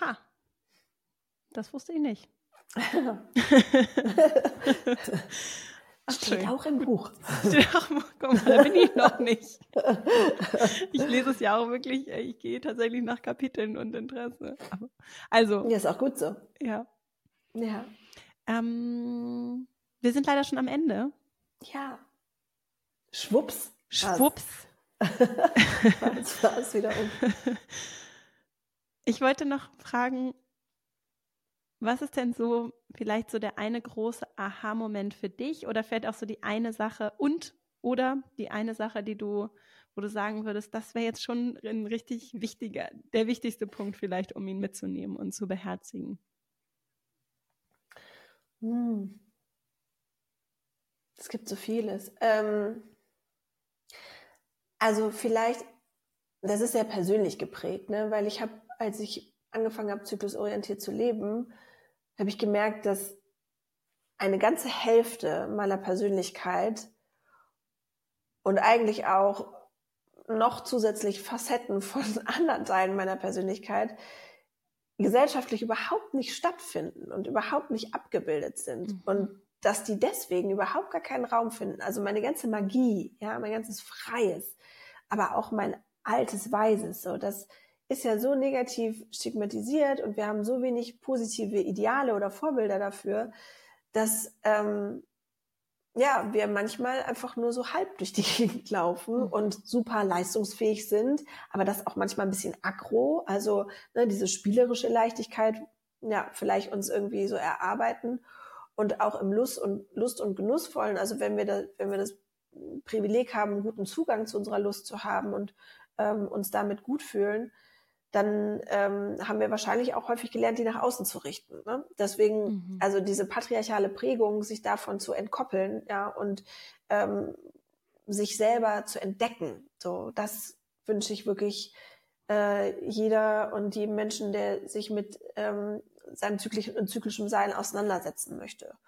Ha, das wusste ich nicht. *laughs* Steht auch im Buch. Steht auch im Buch. Guck mal, da bin ich noch nicht. Ich lese es ja auch wirklich, ich gehe tatsächlich nach Kapiteln und Interesse. Also. Ja, ist auch gut so. Ja. Ja. Ähm, wir sind leider schon am Ende. Ja. Schwupps. Schwupps. Jetzt war es wieder um. *laughs* Ich wollte noch fragen, was ist denn so vielleicht so der eine große Aha-Moment für dich oder vielleicht auch so die eine Sache und oder die eine Sache, die du, wo du sagen würdest, das wäre jetzt schon ein richtig wichtiger, der wichtigste Punkt vielleicht, um ihn mitzunehmen und zu beherzigen? Hm. Es gibt so vieles. Ähm, also vielleicht, das ist sehr persönlich geprägt, ne? weil ich habe als ich angefangen habe, zyklusorientiert zu leben, habe ich gemerkt, dass eine ganze Hälfte meiner Persönlichkeit und eigentlich auch noch zusätzlich Facetten von *laughs* anderen Teilen meiner Persönlichkeit gesellschaftlich überhaupt nicht stattfinden und überhaupt nicht abgebildet sind mhm. und dass die deswegen überhaupt gar keinen Raum finden. Also meine ganze Magie, ja, mein ganzes Freies, aber auch mein altes Weises, so dass ist ja so negativ stigmatisiert und wir haben so wenig positive Ideale oder Vorbilder dafür, dass ähm, ja, wir manchmal einfach nur so halb durch die *laughs* Gegend laufen mhm. und super leistungsfähig sind, aber das auch manchmal ein bisschen aggro, also ne, diese spielerische Leichtigkeit, ja, vielleicht uns irgendwie so erarbeiten und auch im Lust und Lust und Genussvollen, also wenn wir da, wenn wir das Privileg haben, einen guten Zugang zu unserer Lust zu haben und ähm, uns damit gut fühlen, dann ähm, haben wir wahrscheinlich auch häufig gelernt, die nach außen zu richten. Ne? Deswegen, mhm. also diese patriarchale Prägung, sich davon zu entkoppeln, ja, und ähm, sich selber zu entdecken. So, das wünsche ich wirklich äh, jeder und jedem Menschen, der sich mit ähm, seinem zyklischen zyklischen Sein auseinandersetzen möchte.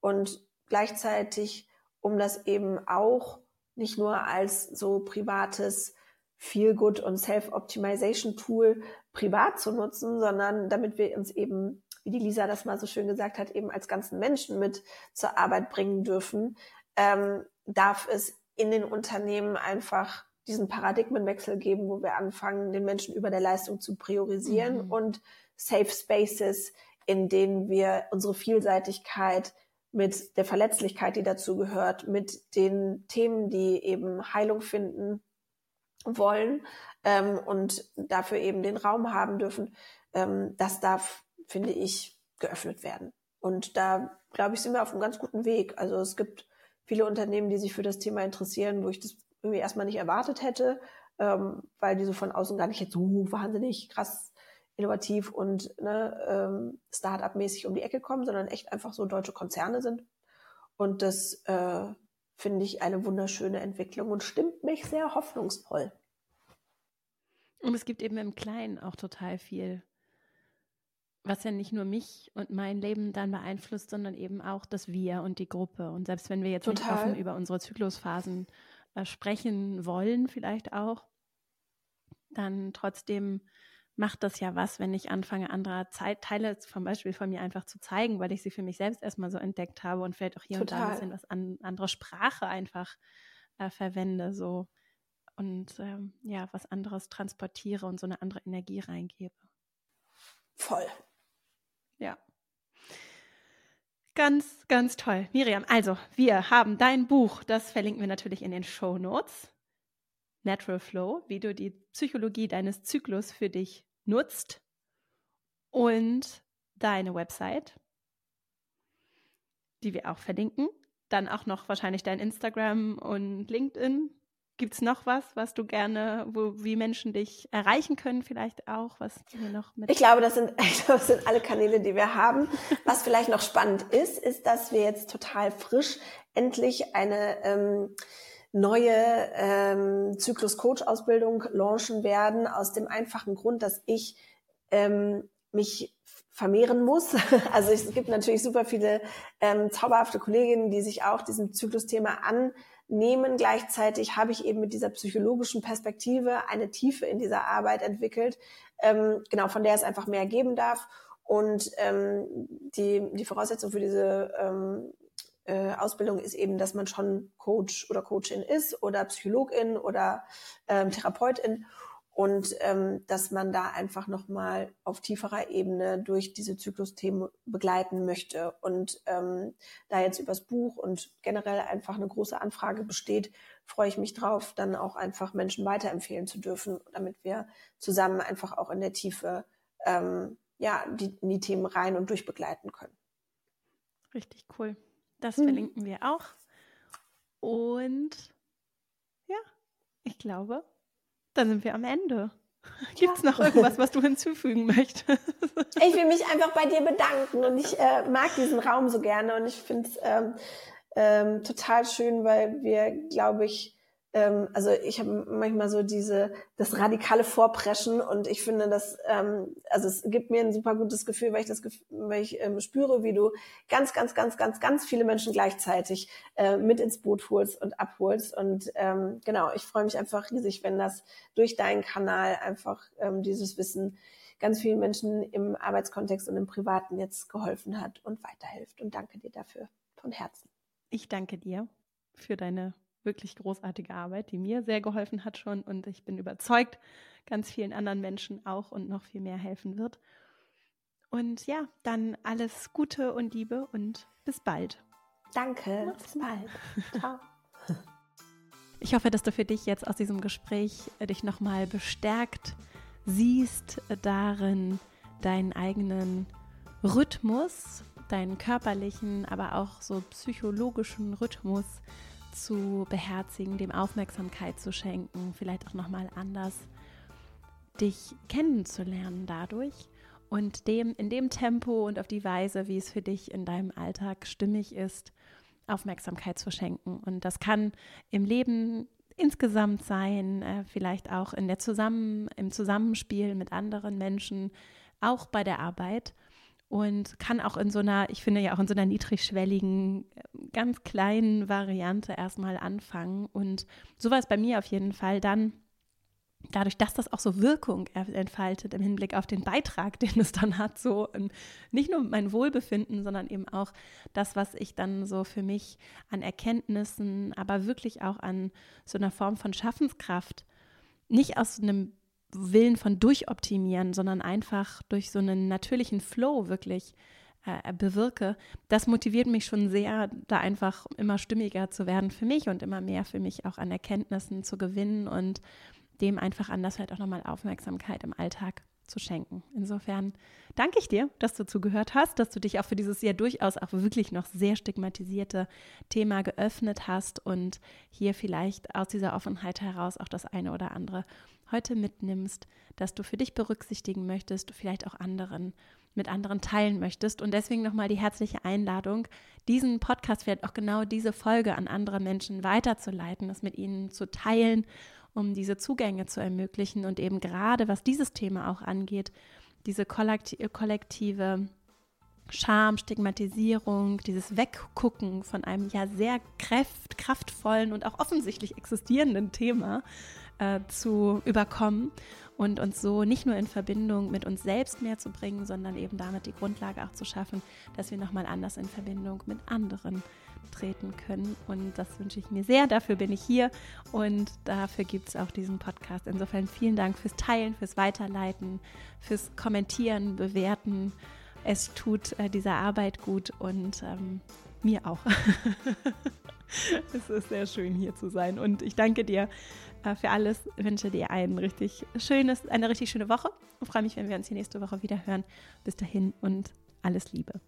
Und gleichzeitig, um das eben auch nicht nur als so privates Feel-Good und Self-Optimization-Tool privat zu nutzen, sondern damit wir uns eben, wie die Lisa das mal so schön gesagt hat, eben als ganzen Menschen mit zur Arbeit bringen dürfen, ähm, darf es in den Unternehmen einfach diesen Paradigmenwechsel geben, wo wir anfangen, den Menschen über der Leistung zu priorisieren mhm. und Safe Spaces, in denen wir unsere Vielseitigkeit mit der Verletzlichkeit, die dazu gehört, mit den Themen, die eben Heilung finden wollen ähm, und dafür eben den Raum haben dürfen, ähm, das darf, finde ich, geöffnet werden. Und da, glaube ich, sind wir auf einem ganz guten Weg. Also es gibt viele Unternehmen, die sich für das Thema interessieren, wo ich das irgendwie erstmal nicht erwartet hätte, ähm, weil die so von außen gar nicht jetzt so wahnsinnig krass innovativ und ne, ähm, Start-up-mäßig um die Ecke kommen, sondern echt einfach so deutsche Konzerne sind. Und das äh, finde ich eine wunderschöne Entwicklung und stimmt mich sehr hoffnungsvoll. Und es gibt eben im Kleinen auch total viel, was ja nicht nur mich und mein Leben dann beeinflusst, sondern eben auch das Wir und die Gruppe. Und selbst wenn wir jetzt total. nicht offen über unsere Zyklusphasen äh, sprechen wollen, vielleicht auch, dann trotzdem macht das ja was, wenn ich anfange, andere Zeit, Teile zum Beispiel von mir einfach zu zeigen, weil ich sie für mich selbst erstmal so entdeckt habe und vielleicht auch hier Total. und da ein bisschen was an andere Sprache einfach äh, verwende, so und ähm, ja, was anderes transportiere und so eine andere Energie reingebe. Voll. Ja. Ganz, ganz toll. Miriam, also wir haben dein Buch, das verlinken wir natürlich in den Show Notes. Natural Flow, wie du die Psychologie deines Zyklus für dich nutzt und deine Website, die wir auch verlinken. Dann auch noch wahrscheinlich dein Instagram und LinkedIn. Gibt es noch was, was du gerne, wo wie Menschen dich erreichen können, vielleicht auch, was wir noch mit? Ich glaube, das sind, *laughs* das sind alle Kanäle, die wir haben. Was vielleicht noch spannend ist, ist, dass wir jetzt total frisch endlich eine ähm, neue ähm, Zyklus-Coach-Ausbildung launchen werden, aus dem einfachen Grund, dass ich ähm, mich vermehren muss. *laughs* Also es gibt natürlich super viele ähm, zauberhafte Kolleginnen, die sich auch diesem Zyklusthema an nehmen. Gleichzeitig habe ich eben mit dieser psychologischen Perspektive eine Tiefe in dieser Arbeit entwickelt, ähm, genau, von der es einfach mehr geben darf. Und ähm, die, die Voraussetzung für diese ähm, äh, Ausbildung ist eben, dass man schon Coach oder Coachin ist oder Psychologin oder ähm, Therapeutin und ähm, dass man da einfach nochmal auf tieferer Ebene durch diese Zyklusthemen begleiten möchte. Und ähm, da jetzt übers Buch und generell einfach eine große Anfrage besteht, freue ich mich drauf, dann auch einfach Menschen weiterempfehlen zu dürfen, damit wir zusammen einfach auch in der Tiefe ähm, ja, die, in die Themen rein und durchbegleiten können. Richtig cool. Das hm. verlinken wir auch. Und ja, ich glaube, dann sind wir am Ende. Gibt es noch irgendwas, was du hinzufügen möchtest? Ich will mich einfach bei dir bedanken und ich äh, mag diesen Raum so gerne und ich finde es ähm, ähm, total schön, weil wir, glaube ich, ähm, also ich habe manchmal so diese das radikale Vorpreschen und ich finde das ähm, also es gibt mir ein super gutes Gefühl, weil ich das weil ich ähm, spüre, wie du ganz ganz ganz ganz ganz viele Menschen gleichzeitig äh, mit ins Boot holst und abholst und ähm, genau ich freue mich einfach riesig, wenn das durch deinen Kanal einfach ähm, dieses Wissen ganz vielen Menschen im Arbeitskontext und im Privaten jetzt geholfen hat und weiterhilft und danke dir dafür von Herzen. Ich danke dir für deine wirklich großartige Arbeit, die mir sehr geholfen hat schon und ich bin überzeugt, ganz vielen anderen Menschen auch und noch viel mehr helfen wird. Und ja, dann alles Gute und Liebe und bis bald. Danke, bis bald. *laughs* Ciao. Ich hoffe, dass du für dich jetzt aus diesem Gespräch äh, dich nochmal bestärkt siehst darin, deinen eigenen Rhythmus, deinen körperlichen, aber auch so psychologischen Rhythmus zu beherzigen, dem Aufmerksamkeit zu schenken, vielleicht auch nochmal anders dich kennenzulernen dadurch und dem in dem Tempo und auf die Weise, wie es für dich in deinem Alltag stimmig ist, Aufmerksamkeit zu schenken. Und das kann im Leben insgesamt sein, äh, vielleicht auch in der Zusammen, im Zusammenspiel mit anderen Menschen, auch bei der Arbeit und kann auch in so einer, ich finde ja auch in so einer niedrigschwelligen, ganz kleinen Variante erstmal anfangen. Und so war es bei mir auf jeden Fall dann dadurch, dass das auch so Wirkung entfaltet im Hinblick auf den Beitrag, *laughs* den es dann hat, so nicht nur mein Wohlbefinden, sondern eben auch das, was ich dann so für mich an Erkenntnissen, aber wirklich auch an so einer Form von Schaffenskraft, nicht aus einem Willen von durchoptimieren, sondern einfach durch so einen natürlichen Flow wirklich äh, bewirke, das motiviert mich schon sehr, da einfach immer stimmiger zu werden für mich und immer mehr für mich auch an Erkenntnissen zu gewinnen und dem einfach anders vielleicht auch nochmal Aufmerksamkeit im Alltag zu schenken. Insofern danke ich dir, dass du zugehört hast, dass du dich auch für dieses ja durchaus auch wirklich noch sehr stigmatisierte Thema geöffnet hast und hier vielleicht aus dieser Offenheit heraus auch das eine oder andere heute mitnimmst, dass du für dich berücksichtigen möchtest, vielleicht auch anderen mit anderen teilen möchtest. Und deswegen nochmal die herzliche Einladung, diesen Podcast, vielleicht auch genau diese Folge an andere Menschen weiterzuleiten, das mit ihnen zu teilen um diese Zugänge zu ermöglichen und eben gerade, was dieses Thema auch angeht, diese kollektive Scham, Stigmatisierung, dieses Weggucken von einem ja sehr kraft, kraftvollen und auch offensichtlich existierenden Thema äh, zu überkommen und uns so nicht nur in Verbindung mit uns selbst mehr zu bringen, sondern eben damit die Grundlage auch zu schaffen, dass wir nochmal anders in Verbindung mit anderen treten können. Und das wünsche ich mir sehr. Dafür bin ich hier und dafür gibt es auch diesen Podcast. Insofern vielen Dank fürs Teilen, fürs Weiterleiten, fürs Kommentieren, Bewerten. Es tut äh, dieser Arbeit gut und ähm, mir auch. *laughs* es ist sehr schön hier zu sein und ich danke dir für alles. Wünsche dir ein richtig schönes, eine richtig schöne Woche und freue mich, wenn wir uns hier nächste Woche wieder hören. Bis dahin und alles Liebe.